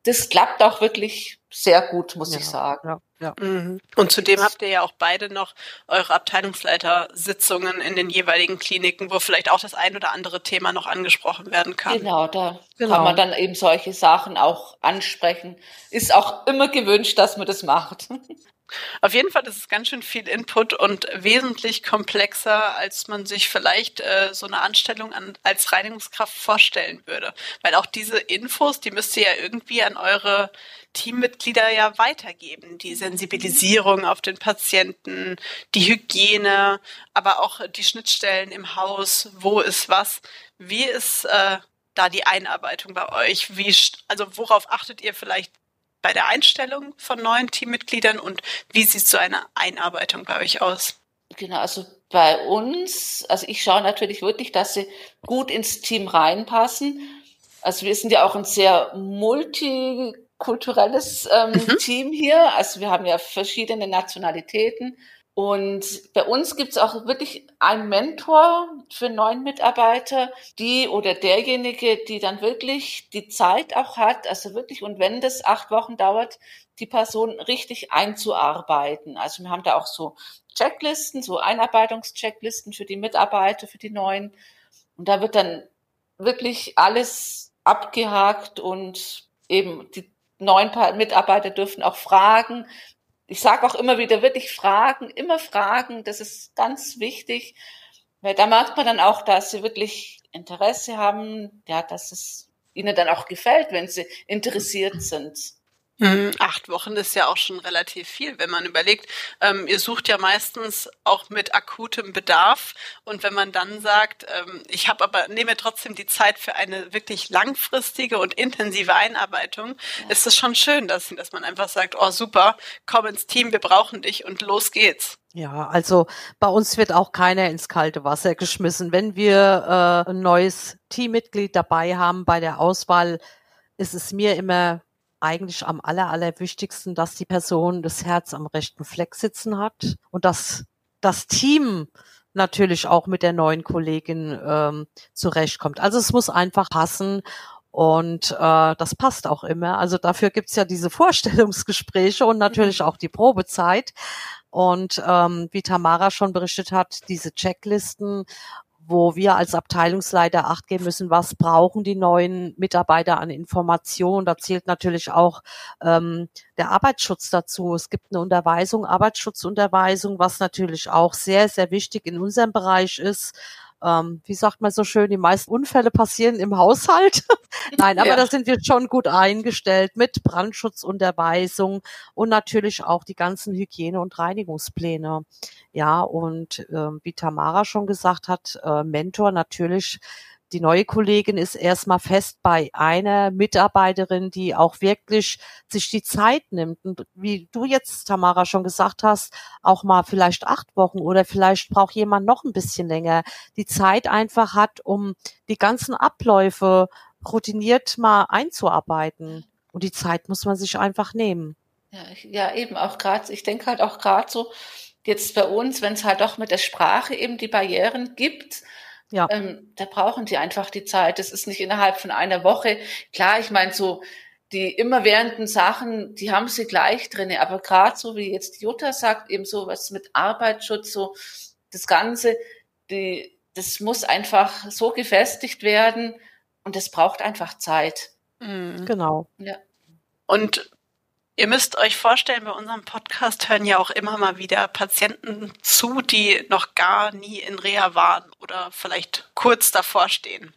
das klappt auch wirklich sehr gut, muss ja, ich sagen. Ja, ja. Mhm. Und zudem habt ihr ja auch beide noch eure Abteilungsleitersitzungen in den jeweiligen Kliniken, wo vielleicht auch das ein oder andere Thema noch angesprochen werden kann. Genau, da genau. kann man dann eben solche Sachen auch ansprechen. Ist auch immer gewünscht, dass man das macht. Auf jeden Fall ist es ganz schön viel Input und wesentlich komplexer, als man sich vielleicht äh, so eine Anstellung an, als Reinigungskraft vorstellen würde. Weil auch diese Infos, die müsst ihr ja irgendwie an eure Teammitglieder ja weitergeben. Die Sensibilisierung auf den Patienten, die Hygiene, aber auch die Schnittstellen im Haus, wo ist was. Wie ist äh, da die Einarbeitung bei euch? Wie, also worauf achtet ihr vielleicht bei der Einstellung von neuen Teammitgliedern und wie sieht so eine Einarbeitung bei euch aus? Genau, also bei uns, also ich schaue natürlich wirklich, dass sie gut ins Team reinpassen. Also wir sind ja auch ein sehr multikulturelles ähm, mhm. Team hier. Also wir haben ja verschiedene Nationalitäten. Und bei uns gibt es auch wirklich einen Mentor für neuen Mitarbeiter, die oder derjenige, die dann wirklich die Zeit auch hat, also wirklich, und wenn das acht Wochen dauert, die Person richtig einzuarbeiten. Also wir haben da auch so Checklisten, so Einarbeitungschecklisten für die Mitarbeiter, für die neuen. Und da wird dann wirklich alles abgehakt und eben die neuen Mitarbeiter dürfen auch fragen, ich sage auch immer wieder, wirklich fragen, immer fragen, das ist ganz wichtig, weil da merkt man dann auch, dass sie wirklich Interesse haben, ja, dass es ihnen dann auch gefällt, wenn sie interessiert sind. Mhm. Acht Wochen ist ja auch schon relativ viel, wenn man überlegt, ähm, ihr sucht ja meistens auch mit akutem Bedarf und wenn man dann sagt, ähm, ich habe aber nehme trotzdem die Zeit für eine wirklich langfristige und intensive Einarbeitung, ja. ist es schon schön, dass, dass man einfach sagt, oh super, komm ins Team, wir brauchen dich und los geht's. Ja, also bei uns wird auch keiner ins kalte Wasser geschmissen. Wenn wir äh, ein neues Teammitglied dabei haben bei der Auswahl, ist es mir immer eigentlich am aller, allerwichtigsten, dass die Person das Herz am rechten Fleck sitzen hat und dass das Team natürlich auch mit der neuen Kollegin ähm, zurechtkommt. Also es muss einfach passen und äh, das passt auch immer. Also dafür gibt's ja diese Vorstellungsgespräche und natürlich mhm. auch die Probezeit. Und ähm, wie Tamara schon berichtet hat, diese Checklisten wo wir als Abteilungsleiter acht geben müssen, was brauchen die neuen Mitarbeiter an Informationen. Da zählt natürlich auch ähm, der Arbeitsschutz dazu. Es gibt eine Unterweisung, Arbeitsschutzunterweisung, was natürlich auch sehr, sehr wichtig in unserem Bereich ist ähm, wie sagt man so schön, die meisten Unfälle passieren im Haushalt. Nein, aber ja. da sind wir schon gut eingestellt mit Brandschutzunterweisung und natürlich auch die ganzen Hygiene- und Reinigungspläne. Ja, und äh, wie Tamara schon gesagt hat, äh, Mentor natürlich die neue Kollegin ist erstmal fest bei einer Mitarbeiterin, die auch wirklich sich die Zeit nimmt. Und wie du jetzt, Tamara, schon gesagt hast, auch mal vielleicht acht Wochen oder vielleicht braucht jemand noch ein bisschen länger, die Zeit einfach hat, um die ganzen Abläufe routiniert mal einzuarbeiten. Und die Zeit muss man sich einfach nehmen. Ja, ja eben auch gerade, ich denke halt auch gerade so, jetzt bei uns, wenn es halt auch mit der Sprache eben die Barrieren gibt, ja. Ähm, da brauchen die einfach die Zeit. Das ist nicht innerhalb von einer Woche. Klar, ich meine, so die immerwährenden Sachen, die haben sie gleich drinne. Aber gerade so wie jetzt Jutta sagt, eben so was mit Arbeitsschutz, so das Ganze, die, das muss einfach so gefestigt werden und das braucht einfach Zeit. Mhm. Genau. Ja. Und Ihr müsst euch vorstellen, bei unserem Podcast hören ja auch immer mal wieder Patienten zu, die noch gar nie in Reha waren oder vielleicht kurz davor stehen.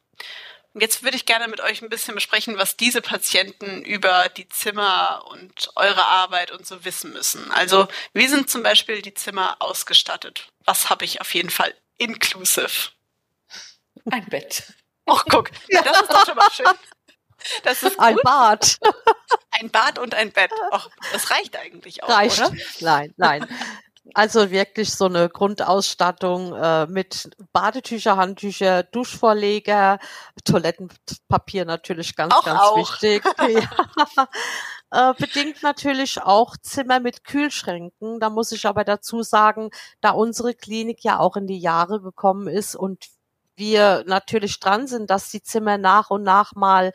Und jetzt würde ich gerne mit euch ein bisschen besprechen, was diese Patienten über die Zimmer und eure Arbeit und so wissen müssen. Also, wie sind zum Beispiel die Zimmer ausgestattet? Was habe ich auf jeden Fall inclusive? Ein Bett. Ach, guck, das ist doch schon mal schön. Das ist ein Bad. Ein Bad und ein Bett. Och, das reicht eigentlich auch, reicht. oder? Nein, nein. Also wirklich so eine Grundausstattung äh, mit Badetücher, Handtücher, Duschvorleger, Toilettenpapier natürlich ganz, auch, ganz auch. wichtig. ja. äh, bedingt natürlich auch Zimmer mit Kühlschränken. Da muss ich aber dazu sagen, da unsere Klinik ja auch in die Jahre gekommen ist und wir natürlich dran sind, dass die Zimmer nach und nach mal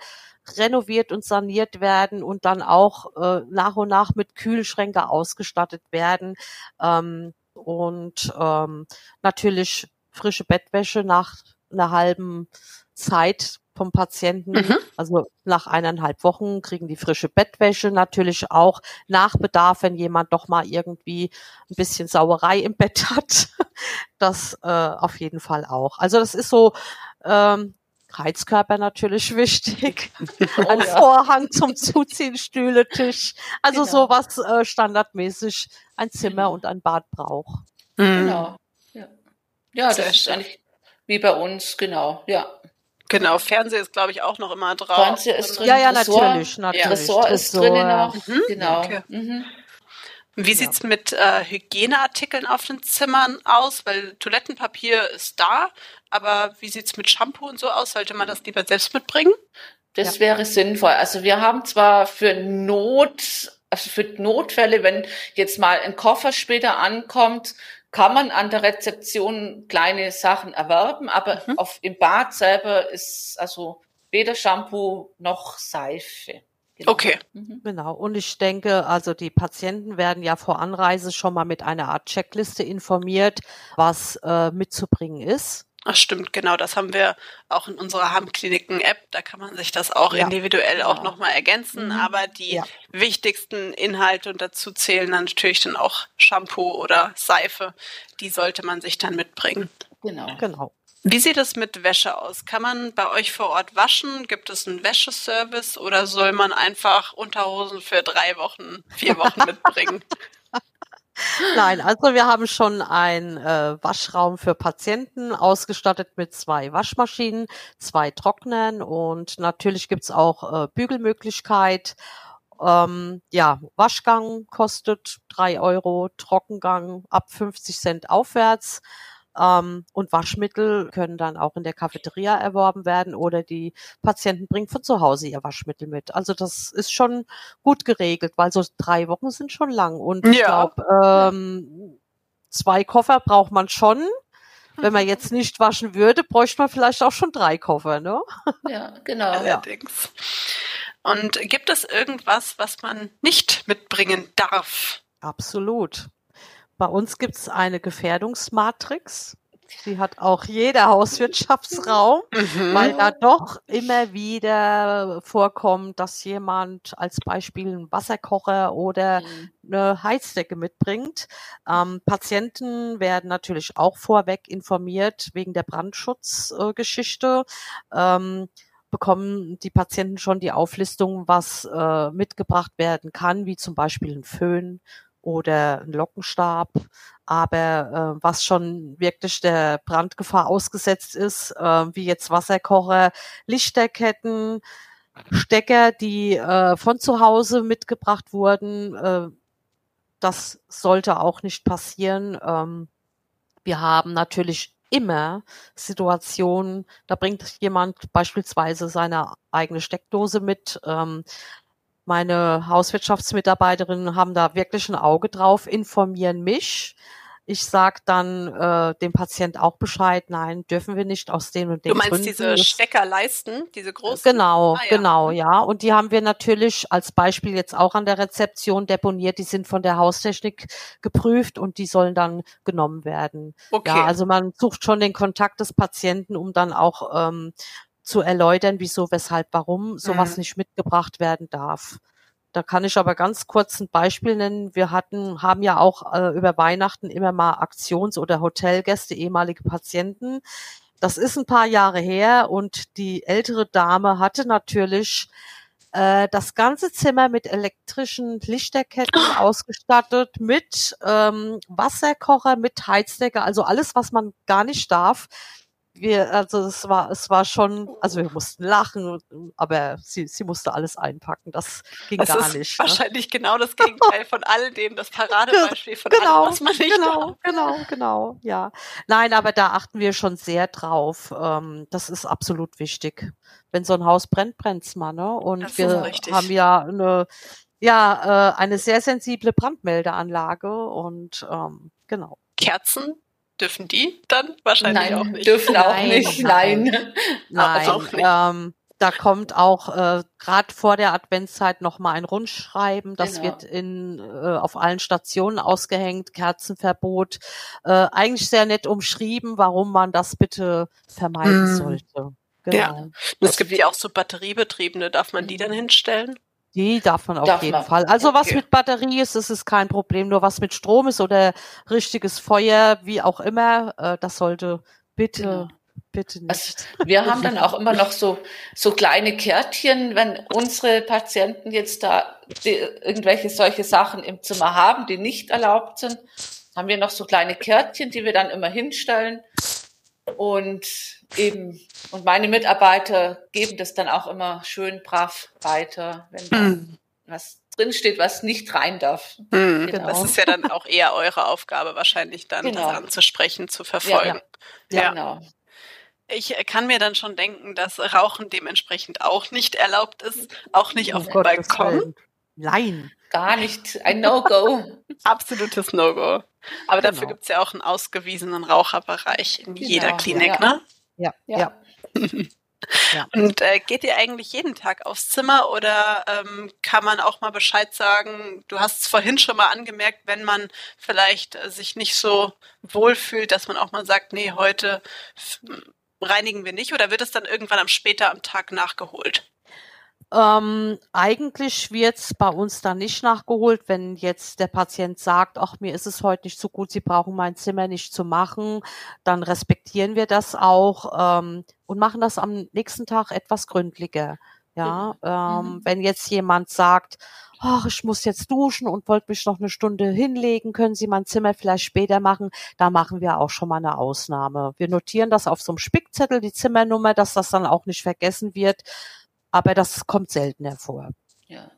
renoviert und saniert werden und dann auch äh, nach und nach mit Kühlschränke ausgestattet werden. Ähm, und ähm, natürlich frische Bettwäsche nach einer halben Zeit vom Patienten. Mhm. Also nach eineinhalb Wochen kriegen die frische Bettwäsche natürlich auch nach Bedarf, wenn jemand doch mal irgendwie ein bisschen Sauerei im Bett hat. Das äh, auf jeden Fall auch. Also das ist so ähm, Heizkörper natürlich wichtig. Oh, ein ja. Vorhang zum Zuziehen, Stühle, Tisch. Also genau. so was äh, standardmäßig ein Zimmer und ein Bad braucht. Mhm. Genau. Ja, ja das ist eigentlich wie bei uns, genau, ja. Genau, Fernseher ist, glaube ich, auch noch immer drauf. Fernseher ist drin. Ja, ja, natürlich, natürlich. Ja. Ressort ist drin noch. Mhm. Genau. Okay. Mhm. Wie ja. es mit äh, Hygieneartikeln auf den Zimmern aus? Weil Toilettenpapier ist da, aber wie sieht es mit Shampoo und so aus? Sollte man das lieber selbst mitbringen? Das ja. wäre sinnvoll. Also wir haben zwar für Not, also für Notfälle, wenn jetzt mal ein Koffer später ankommt, kann man an der Rezeption kleine Sachen erwerben, aber mhm. auf, im Bad selber ist also weder Shampoo noch Seife. Genau. Okay. Mhm. Genau. Und ich denke, also die Patienten werden ja vor Anreise schon mal mit einer Art Checkliste informiert, was äh, mitzubringen ist. Ach stimmt, genau, das haben wir auch in unserer Heimkliniken-App. Da kann man sich das auch ja, individuell genau. auch nochmal ergänzen. Mhm. Aber die ja. wichtigsten Inhalte und dazu zählen dann natürlich dann auch Shampoo oder Seife. Die sollte man sich dann mitbringen. Genau. Genau. Wie sieht es mit Wäsche aus? Kann man bei euch vor Ort waschen? Gibt es einen Wäscheservice oder soll man einfach Unterhosen für drei Wochen, vier Wochen mitbringen? Nein, also wir haben schon einen äh, Waschraum für Patienten ausgestattet mit zwei Waschmaschinen, zwei Trocknern und natürlich gibt's auch äh, Bügelmöglichkeit. Ähm, ja, Waschgang kostet drei Euro, Trockengang ab 50 Cent aufwärts. Ähm, und Waschmittel können dann auch in der Cafeteria erworben werden oder die Patienten bringen von zu Hause ihr Waschmittel mit. Also das ist schon gut geregelt, weil so drei Wochen sind schon lang. Und ja. ich glaube, ähm, zwei Koffer braucht man schon. Wenn man jetzt nicht waschen würde, bräuchte man vielleicht auch schon drei Koffer, ne? Ja, genau. Allerdings. Und gibt es irgendwas, was man nicht mitbringen darf? Absolut. Bei uns gibt es eine Gefährdungsmatrix. Die hat auch jeder Hauswirtschaftsraum, Mhm. weil da doch immer wieder vorkommt, dass jemand als Beispiel einen Wasserkocher oder Mhm. eine Heizdecke mitbringt. Ähm, Patienten werden natürlich auch vorweg informiert wegen der Brandschutzgeschichte. Äh, ähm, bekommen die Patienten schon die Auflistung, was äh, mitgebracht werden kann, wie zum Beispiel ein Föhn oder ein Lockenstab. Aber äh, was schon wirklich der Brandgefahr ausgesetzt ist, äh, wie jetzt Wasserkocher, Lichterketten, Stecker, die äh, von zu Hause mitgebracht wurden, äh, das sollte auch nicht passieren. Ähm, wir haben natürlich immer Situationen, da bringt jemand beispielsweise seine eigene Steckdose mit. Ähm, meine Hauswirtschaftsmitarbeiterinnen haben da wirklich ein Auge drauf, informieren mich. Ich sage dann äh, dem Patient auch Bescheid, nein, dürfen wir nicht aus den und den Du meinst Gründen. diese Steckerleisten, diese großen? Genau, Ah, ja. genau, ja. Und die haben wir natürlich als Beispiel jetzt auch an der Rezeption deponiert. Die sind von der Haustechnik geprüft und die sollen dann genommen werden. Okay. Ja, also man sucht schon den Kontakt des Patienten, um dann auch ähm, zu erläutern, wieso, weshalb, warum sowas Mhm. nicht mitgebracht werden darf. Da kann ich aber ganz kurz ein Beispiel nennen. Wir hatten, haben ja auch äh, über Weihnachten immer mal Aktions- oder Hotelgäste, ehemalige Patienten. Das ist ein paar Jahre her und die ältere Dame hatte natürlich äh, das ganze Zimmer mit elektrischen Lichterketten ausgestattet, mit ähm, Wasserkocher, mit Heizdecke, also alles, was man gar nicht darf. Wir, also es war, es war schon, also wir mussten lachen, aber sie, sie musste alles einpacken. Das ging das gar ist nicht. Ne? wahrscheinlich genau das Gegenteil von all dem, das Paradebeispiel von Genau, allem, was man nicht genau, darf. genau, genau, ja. Nein, aber da achten wir schon sehr drauf. Ähm, das ist absolut wichtig. Wenn so ein Haus brennt, brennt's mal, ne? Und Das wir haben ja eine, ja, äh, eine sehr sensible Brandmeldeanlage und ähm, genau. Kerzen, dürfen die dann wahrscheinlich Nein, auch nicht. dürfen auch Nein, nicht. nein. Nein. Nein, auch nicht. ähm, da kommt auch äh, gerade vor der Adventszeit noch mal ein Rundschreiben. Das Genau. wird in äh, auf allen Stationen ausgehängt. Kerzenverbot. Äh, eigentlich sehr nett umschrieben, warum man das bitte vermeiden Mm. sollte. Ja. Genau. Und es gibt ja auch so batteriebetriebene, darf man die Mhm. dann hinstellen? Die darf man auf Darf jeden man. Fall. Also was Okay. mit Batterie ist, das ist kein Problem. Nur was mit Strom ist oder richtiges Feuer, wie auch immer, äh, das sollte bitte, Genau. bitte Also, nicht. wir haben dann auch immer noch so, so kleine Kärtchen, wenn unsere Patienten jetzt da die, irgendwelche solche Sachen im Zimmer haben, die nicht erlaubt sind, haben wir noch so kleine Kärtchen, die wir dann immer hinstellen. Und eben, und meine Mitarbeiter geben das dann auch immer schön brav weiter, wenn da Mhm. was drinsteht, was nicht rein darf. Hm. Genau. Das ist ja dann auch eher eure Aufgabe wahrscheinlich dann, Genau. das anzusprechen, zu verfolgen. Ja. Genau. Ich kann mir dann schon denken, dass Rauchen dementsprechend auch nicht erlaubt ist, auch nicht auf Um dem Balkon. Nein. Gar nicht ein No-Go. Absolutes No-Go. Aber dafür Genau. gibt's ja auch einen ausgewiesenen Raucherbereich in jeder Genau, Klinik, ja. ne? Ja, Ja. ja. ja. Und äh, geht ihr eigentlich jeden Tag aufs Zimmer oder ähm, kann man auch mal Bescheid sagen? Du hast es vorhin schon mal angemerkt, wenn man vielleicht äh, sich nicht so wohl fühlt, dass man auch mal sagt, nee, heute reinigen wir nicht oder wird es dann irgendwann am später am Tag nachgeholt? Ähm, eigentlich wird's bei uns dann nicht nachgeholt, wenn jetzt der Patient sagt, ach, mir ist es heute nicht so gut, Sie brauchen mein Zimmer nicht zu machen, dann respektieren wir das auch ähm, und machen das am nächsten Tag etwas gründlicher. Ja, ähm, Mhm. wenn jetzt jemand sagt, ach, ich muss jetzt duschen und wollte mich noch eine Stunde hinlegen, können Sie mein Zimmer vielleicht später machen, da machen wir auch schon mal eine Ausnahme. Wir notieren das auf so einem Spickzettel, die Zimmernummer, dass das dann auch nicht vergessen wird. Aber das kommt seltener vor. Ja.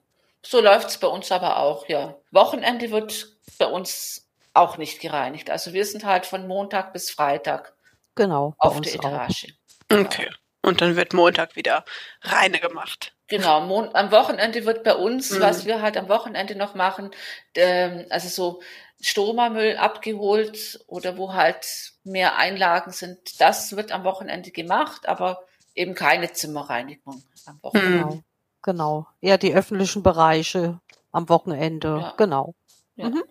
So läuft's bei uns aber auch, ja. Wochenende wird bei uns auch nicht gereinigt. Also wir sind halt von Montag bis Freitag Genau. auf der auch. Etage. Okay. Und dann wird Montag wieder reine gemacht. Genau, Mon am Wochenende wird bei uns, Mhm. was wir halt am Wochenende noch machen, ähm, also so Stromamüll abgeholt oder wo halt mehr Einlagen sind. Das wird am Wochenende gemacht, aber eben keine Zimmerreinigung am Wochenende. Genau, genau. Eher die öffentlichen Bereiche am Wochenende. Ja. Genau. Ja. Mhm.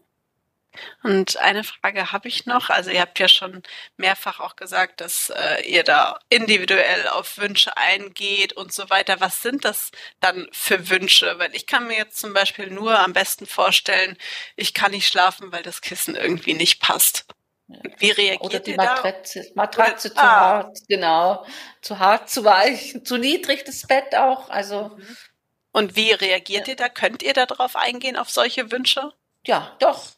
Und eine Frage habe ich noch. Also ihr habt ja schon mehrfach auch gesagt, dass äh, ihr da individuell auf Wünsche eingeht und so weiter. Was sind das dann für Wünsche? Weil ich kann mir jetzt zum Beispiel nur am besten vorstellen, ich kann nicht schlafen, weil das Kissen irgendwie nicht passt. Wie reagiert Oder die ihr da? Matratze, Matratze Oder- zu ah. hart, genau. Zu hart, zu weich, zu niedrig das Bett auch. Also Und wie reagiert ihr da? Könnt ihr da drauf eingehen, auf solche Wünsche? ja, doch.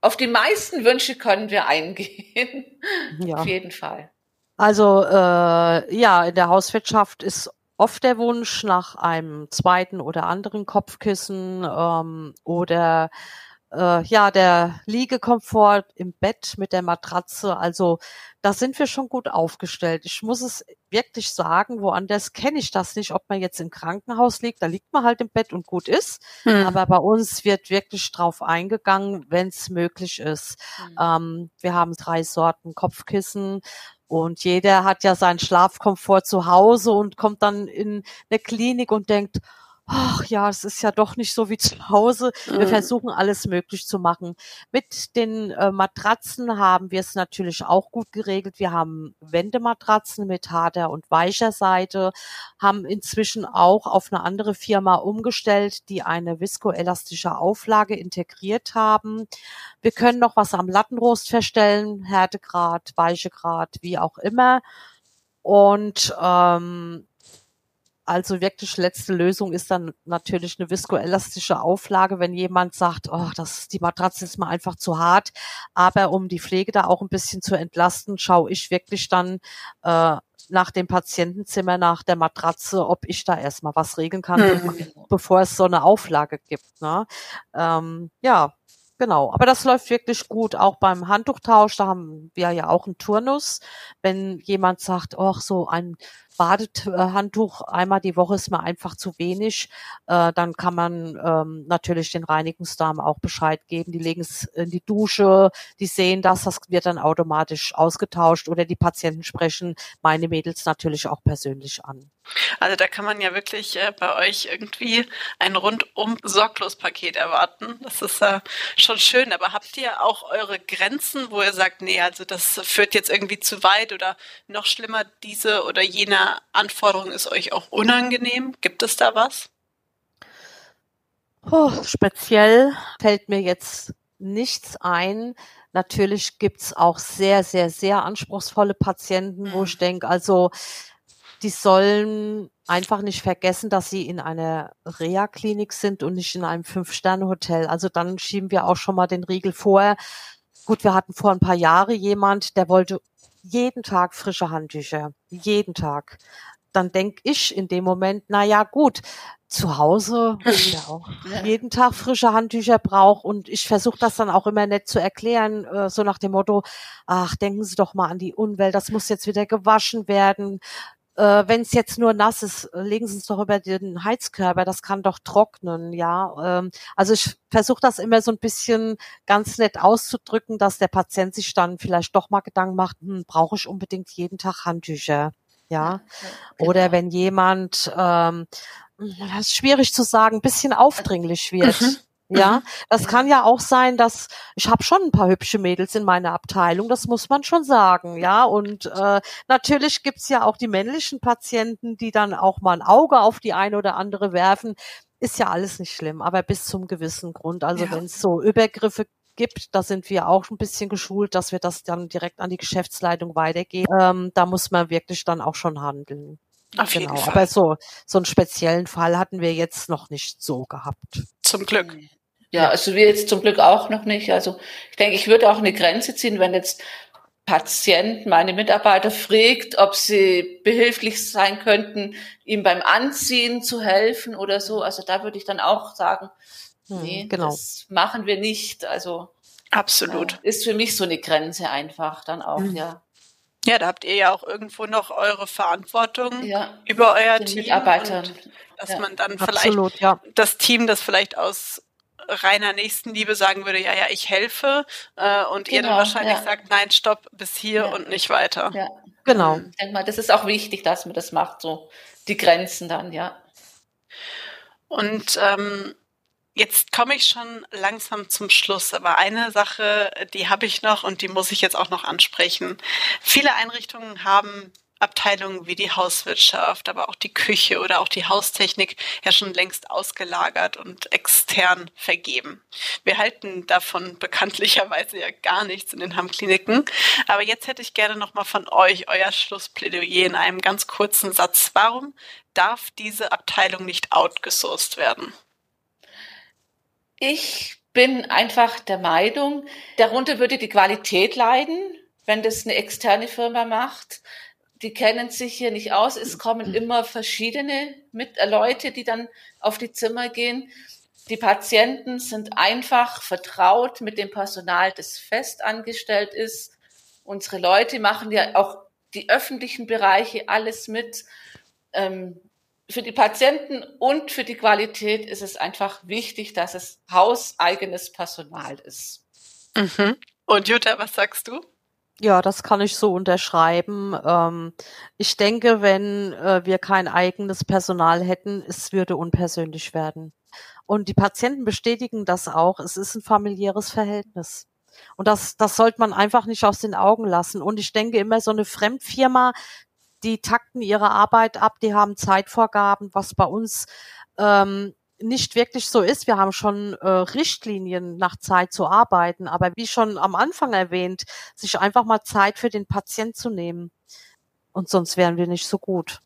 Auf die meisten Wünsche können wir eingehen. Ja. Auf jeden Fall. Also äh, ja, in der Hauswirtschaft ist oft der Wunsch nach einem zweiten oder anderen Kopfkissen ähm, oder äh, ja der Liegekomfort im Bett mit der Matratze. Also da sind wir schon gut aufgestellt. Ich muss es wirklich sagen, woanders kenne ich das nicht, ob man jetzt im Krankenhaus liegt, da liegt man halt im Bett und gut ist. Hm. Aber bei uns wird wirklich drauf eingegangen, wenn es möglich ist. Ähm, wir haben drei Sorten Kopfkissen und jeder hat ja seinen Schlafkomfort zu Hause und kommt dann in eine Klinik und denkt, ach ja, es ist ja doch nicht so wie zu Hause. Wir Mhm. versuchen alles möglich zu machen. Mit den äh, Matratzen haben wir es natürlich auch gut geregelt. Wir haben Wendematratzen mit harter und weicher Seite, haben inzwischen auch auf eine andere Firma umgestellt, die eine viskoelastische Auflage integriert haben. Wir können noch was am Lattenrost verstellen, Härtegrad, Weichegrad, wie auch immer. Und ähm, also wirklich letzte Lösung ist dann natürlich eine viskoelastische Auflage, wenn jemand sagt, oh, das die Matratze ist mir einfach zu hart. Aber um die Pflege da auch ein bisschen zu entlasten, schaue ich wirklich dann äh, nach dem Patientenzimmer, nach der Matratze, ob ich da erstmal was regeln kann, Mhm. bevor es so eine Auflage gibt. Ne? Ähm, ja, genau. Aber das läuft wirklich gut. Auch beim Handtuchtausch, da haben wir ja auch einen Turnus. Wenn jemand sagt, oh, so ein Badehandtuch einmal die Woche ist mir einfach zu wenig, äh, dann kann man ähm, natürlich den Reinigungsdamen auch Bescheid geben. Die legen es in die Dusche, die sehen das, das wird dann automatisch ausgetauscht oder die Patienten sprechen meine Mädels natürlich auch persönlich an. Also da kann man ja wirklich äh, bei euch irgendwie ein rundum sorglos Paket erwarten. Das ist äh, schon schön. Aber habt ihr auch eure Grenzen, wo ihr sagt, nee, also das führt jetzt irgendwie zu weit oder noch schlimmer, diese oder jene Anforderung ist euch auch unangenehm? Gibt es da was? Oh, speziell fällt mir jetzt nichts ein. Natürlich gibt's auch sehr, sehr, sehr anspruchsvolle Patienten, wo Mhm. ich denke, also die sollen einfach nicht vergessen, dass sie in einer Reha-Klinik sind und nicht in einem Fünf-Sterne-Hotel. Also dann schieben wir auch schon mal den Riegel vor. Gut, wir hatten vor ein paar Jahren jemand, der wollte jeden Tag frische Handtücher. Jeden Tag. Dann denk ich in dem Moment, na ja, gut, zu Hause, ja auch jeden Tag frische Handtücher brauche und ich versuche das dann auch immer nett zu erklären, äh, so nach dem Motto, ach, denken Sie doch mal an die Umwelt, das muss jetzt wieder gewaschen werden. Äh, Wenn es jetzt nur nass ist, äh, legen Sie es doch über den Heizkörper, das kann doch trocknen, ja. Ähm, also ich versuche das immer so ein bisschen ganz nett auszudrücken, dass der Patient sich dann vielleicht doch mal Gedanken macht, hm, brauche ich unbedingt jeden Tag Handtücher, ja. Oder Genau. wenn jemand, ähm, das ist schwierig zu sagen, ein bisschen aufdringlich wird. Mhm. Ja, das kann ja auch sein, dass ich habe schon ein paar hübsche Mädels in meiner Abteilung, das muss man schon sagen, ja. Und äh, natürlich gibt's ja auch die männlichen Patienten, die dann auch mal ein Auge auf die eine oder andere werfen. Ist ja alles nicht schlimm, aber bis zum gewissen Grund. Also Ja. wenn es so Übergriffe gibt, da sind wir auch ein bisschen geschult, dass wir das dann direkt an die Geschäftsleitung weitergeben. Ähm, da muss man wirklich dann auch schon handeln. Auf jeden Genau. Fall. Aber so, so einen speziellen Fall hatten wir jetzt noch nicht so gehabt. Zum Glück. Ja, also wir jetzt zum Glück auch noch nicht. Also ich denke, ich würde auch eine Grenze ziehen, wenn jetzt Patient meine Mitarbeiter fragt, ob sie behilflich sein könnten, ihm beim Anziehen zu helfen oder so. Also da würde ich dann auch sagen, Hm, nee, genau. das machen wir nicht. Also Absolut. ja, ist für mich so eine Grenze einfach dann auch, Mhm. ja. Ja, da habt ihr ja auch irgendwo noch eure Verantwortung Ja, über euer Team. Mitarbeitern. Und dass Ja. man dann vielleicht Absolut, ja. das Team, das vielleicht aus reiner Nächstenliebe sagen würde, ja, ja, ich helfe äh, und genau, ihr dann genau, wahrscheinlich ja. sagt, nein, stopp, bis hier ja. und nicht weiter. Ja. Genau. Ich denke mal, das ist auch wichtig, dass man das macht, so die Grenzen dann, ja. Und ähm, Jetzt komme ich schon langsam zum Schluss, aber eine Sache, die habe ich noch und die muss ich jetzt auch noch ansprechen. Viele Einrichtungen haben Abteilungen wie die Hauswirtschaft, aber auch die Küche oder auch die Haustechnik ja schon längst ausgelagert und extern vergeben. Wir halten davon bekanntlicherweise ja gar nichts in den Hammkliniken. Aber jetzt hätte ich gerne nochmal von euch euer Schlussplädoyer in einem ganz kurzen Satz. Warum darf diese Abteilung nicht outgesourced werden? Ich bin einfach der Meinung, darunter würde die Qualität leiden, wenn das eine externe Firma macht die kennen sich hier nicht aus. Es kommen immer verschiedene mit, äh, Leute, die dann auf die Zimmer gehen. Die Patienten sind einfach vertraut mit dem Personal, das fest angestellt ist. Unsere Leute machen ja auch die öffentlichen Bereiche alles mit. Ähm, für die Patienten und für die Qualität ist es einfach wichtig, dass es hauseigenes Personal ist. Mhm. Und Jutta, was sagst du? Ja, das kann ich so unterschreiben. Ähm, ich denke, wenn äh, wir kein eigenes Personal hätten, es würde unpersönlich werden. Und die Patienten bestätigen das auch. Es ist ein familiäres Verhältnis. Und das, das sollte man einfach nicht aus den Augen lassen. Und ich denke immer, so eine Fremdfirma, die takten ihre Arbeit ab, die haben Zeitvorgaben, was bei uns ähm, nicht wirklich so ist. Wir haben schon äh, Richtlinien nach Zeit zu arbeiten, aber wie schon am Anfang erwähnt, sich einfach mal Zeit für den Patient zu nehmen. Und sonst wären wir nicht so gut.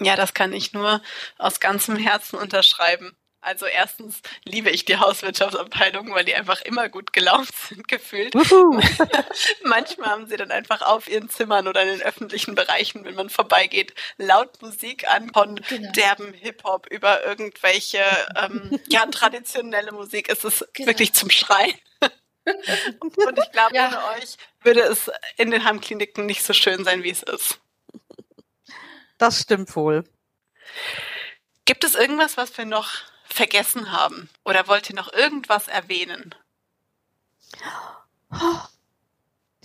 Ja, das kann ich nur aus ganzem Herzen unterschreiben. Also erstens liebe ich die Hauswirtschaftsabteilung, weil die einfach immer gut gelaunt sind, gefühlt. Manchmal haben sie dann einfach auf ihren Zimmern oder in den öffentlichen Bereichen, wenn man vorbeigeht, laut Musik an von genau. derben Hip-Hop über irgendwelche ähm, ja, traditionelle Musik. Es ist genau. wirklich zum Schreien. Und ich glaube, ja. ohne euch würde es in den Heimkliniken nicht so schön sein, wie es ist. Das stimmt wohl. Gibt es irgendwas, was wir noch vergessen haben? Oder wollt ihr noch irgendwas erwähnen?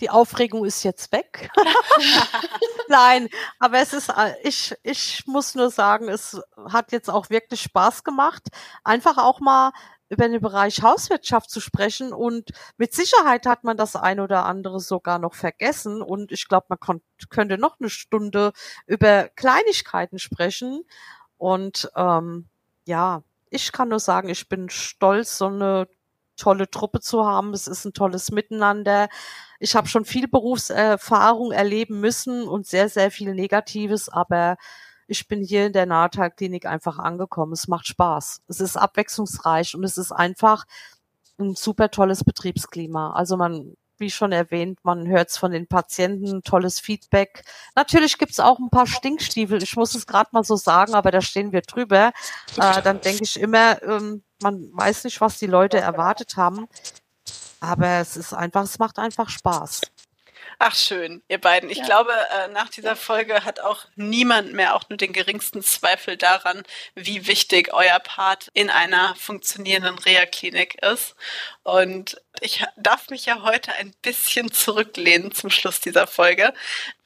Die Aufregung ist jetzt weg. Nein, aber es ist, ich, ich muss nur sagen, es hat jetzt auch wirklich Spaß gemacht, einfach auch mal über den Bereich Hauswirtschaft zu sprechen und mit Sicherheit hat man das ein oder andere sogar noch vergessen und ich glaube, man könnte noch eine Stunde über Kleinigkeiten sprechen und ähm, ja, ich kann nur sagen, ich bin stolz, so eine tolle Truppe zu haben. Es ist ein tolles Miteinander. Ich habe schon viel Berufserfahrung erleben müssen und sehr, sehr viel Negatives, aber ich bin hier in der Nahtalklinik einfach angekommen. Es macht Spaß. Es ist abwechslungsreich und es ist einfach ein super tolles Betriebsklima. Also man wie schon erwähnt, man hört es von den Patienten, tolles Feedback. Natürlich gibt's auch ein paar Stinkstiefel, ich muss es gerade mal so sagen, aber da stehen wir drüber. Äh, dann denke ich immer, ähm, man weiß nicht, was die Leute erwartet haben. Aber es ist einfach, es macht einfach Spaß. Ach schön, ihr beiden. Ich ja. glaube, äh, nach dieser Folge hat auch niemand mehr auch nur den geringsten Zweifel daran, wie wichtig euer Part in einer funktionierenden Reha-Klinik ist. Und ich darf mich ja heute ein bisschen zurücklehnen zum Schluss dieser Folge.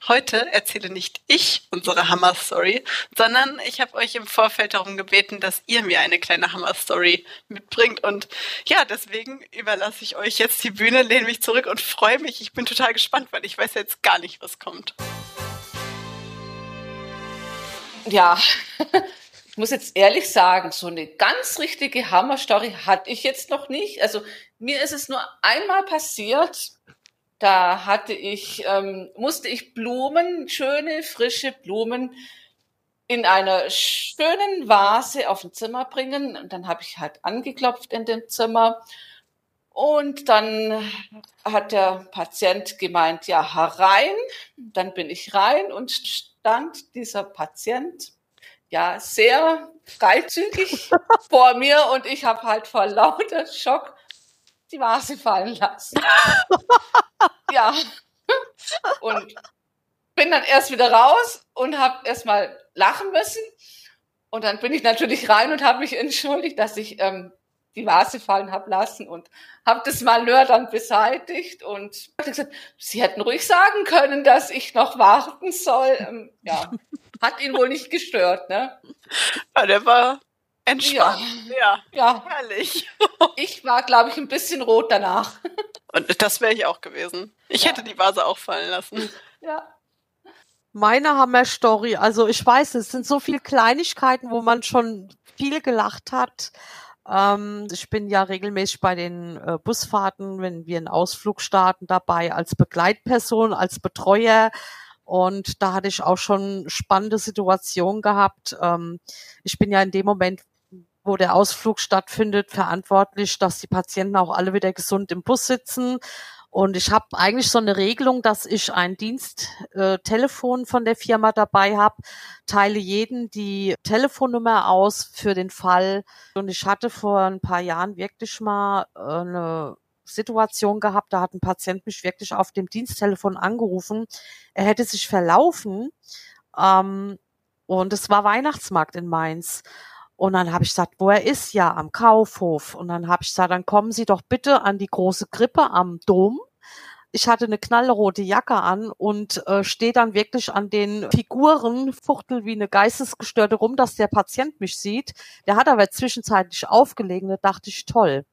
Heute erzähle nicht ich unsere Hammer-Story, sondern ich habe euch im Vorfeld darum gebeten, dass ihr mir eine kleine Hammer-Story mitbringt. Und ja, deswegen überlasse ich euch jetzt die Bühne, lehne mich zurück und freue mich. Ich bin total gespannt, weil ich weiß jetzt gar nicht, was kommt. Ja, muss jetzt ehrlich sagen, so eine ganz richtige Hammer-Story hatte ich jetzt noch nicht. Also mir ist es nur einmal passiert, da hatte ich, ähm, musste ich Blumen, schöne, frische Blumen in einer schönen Vase auf ein Zimmer bringen. Und dann habe ich halt angeklopft in dem Zimmer. Und dann hat der Patient gemeint, ja, herein. Dann bin ich rein und stand dieser Patient ja sehr freizügig vor mir und ich habe halt vor lauter Schock die Vase fallen lassen. ja. Und bin dann erst wieder raus und habe erstmal lachen müssen. Und dann bin ich natürlich rein und habe mich entschuldigt, dass ich ähm, die Vase fallen habe lassen und habe das Malheur dann beseitigt und gesagt, sie hätten ruhig sagen können, dass ich noch warten soll. Ähm, ja, hat ihn wohl nicht gestört, ne? Ja, der war entspannt. Ja, ja. ja. herrlich. ich war, glaube ich, ein bisschen rot danach. Und das wäre ich auch gewesen. Ich ja. hätte die Vase auch fallen lassen. Ja. Meine Hammer-Story, also ich weiß, es sind so viele Kleinigkeiten, wo man schon viel gelacht hat. Ähm, ich bin ja regelmäßig bei den äh, Busfahrten, wenn wir einen Ausflug starten, dabei als Begleitperson, als Betreuer. Und da hatte ich auch schon spannende Situationen gehabt. Ähm, ich bin ja in dem Moment, wo der Ausflug stattfindet, verantwortlich, dass die Patienten auch alle wieder gesund im Bus sitzen. Und ich habe eigentlich so eine Regelung, dass ich ein Diensttelefon äh, von der Firma dabei habe, teile jeden die Telefonnummer aus für den Fall. Und ich hatte vor ein paar Jahren wirklich mal äh, eine Situation gehabt, da hat ein Patient mich wirklich auf dem Diensttelefon angerufen. Er hätte sich verlaufen. Ähm, und es war Weihnachtsmarkt in Mainz. Und dann habe ich gesagt, wo er ist, ja, am Kaufhof. Und dann habe ich gesagt, dann kommen Sie doch bitte an die große Krippe am Dom. Ich hatte eine knallrote Jacke an und äh, stehe dann wirklich an den Figuren, fuchtel wie eine Geistesgestörte rum, dass der Patient mich sieht. Der hat aber zwischenzeitlich aufgelegen, da dachte ich, toll.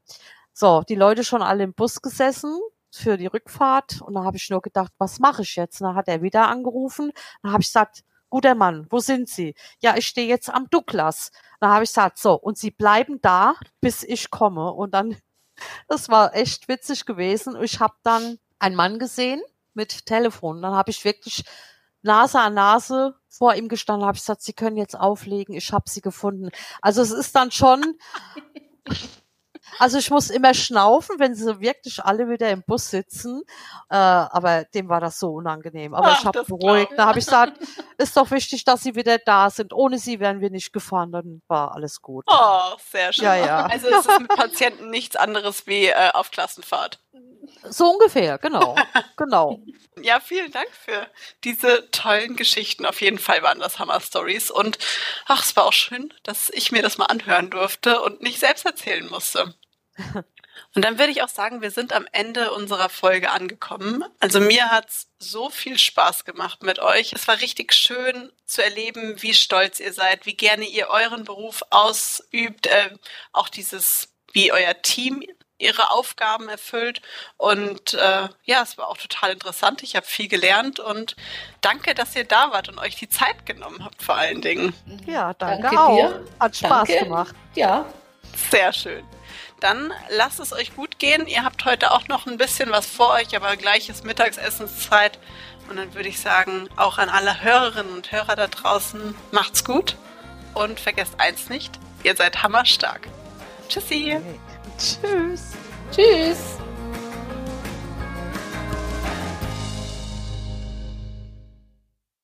So, die Leute schon alle im Bus gesessen für die Rückfahrt und da habe ich nur gedacht, was mache ich jetzt? Und dann hat er wieder angerufen. Dann habe ich gesagt, guter Mann, wo sind Sie? Ja, ich stehe jetzt am Douglas. Da habe ich gesagt, so, und Sie bleiben da, bis ich komme. Und dann, das war echt witzig gewesen. Ich habe dann einen Mann gesehen mit Telefon. Dann habe ich wirklich Nase an Nase vor ihm gestanden, habe ich gesagt, Sie können jetzt auflegen, ich habe Sie gefunden. Also es ist dann schon Also ich muss immer schnaufen, wenn sie wirklich alle wieder im Bus sitzen. Äh, aber dem war das so unangenehm. Aber Ach, ich habe beruhigt. Da habe ich gesagt, ist doch wichtig, dass sie wieder da sind. Ohne sie wären wir nicht gefahren. Dann war alles gut. Oh, sehr schön. Ja, ja. Also es ist mit Patienten nichts anderes wie äh, auf Klassenfahrt. So ungefähr, genau. genau. Ja, vielen Dank für diese tollen Geschichten. Auf jeden Fall waren das Hammer-Stories. Und ach, es war auch schön, dass ich mir das mal anhören durfte und nicht selbst erzählen musste. Und dann würde ich auch sagen, wir sind am Ende unserer Folge angekommen. Also mir hat's so viel Spaß gemacht mit euch. Es war richtig schön zu erleben, wie stolz ihr seid, wie gerne ihr euren Beruf ausübt, äh, auch dieses, wie euer Team ihre Aufgaben erfüllt. Und äh, ja, es war auch total interessant. Ich habe viel gelernt und danke, dass ihr da wart und euch die Zeit genommen habt, vor allen Dingen. Ja, danke, danke auch. Dir. Hat Spaß danke. gemacht. Ja. Sehr schön. Dann lasst es euch gut gehen. Ihr habt heute auch noch ein bisschen was vor euch, aber gleich ist Mittagsessenszeit. Und dann würde ich sagen, auch an alle Hörerinnen und Hörer da draußen, macht's gut und vergesst eins nicht, ihr seid hammerstark. Tschüssi. Tschüss. Tschüss.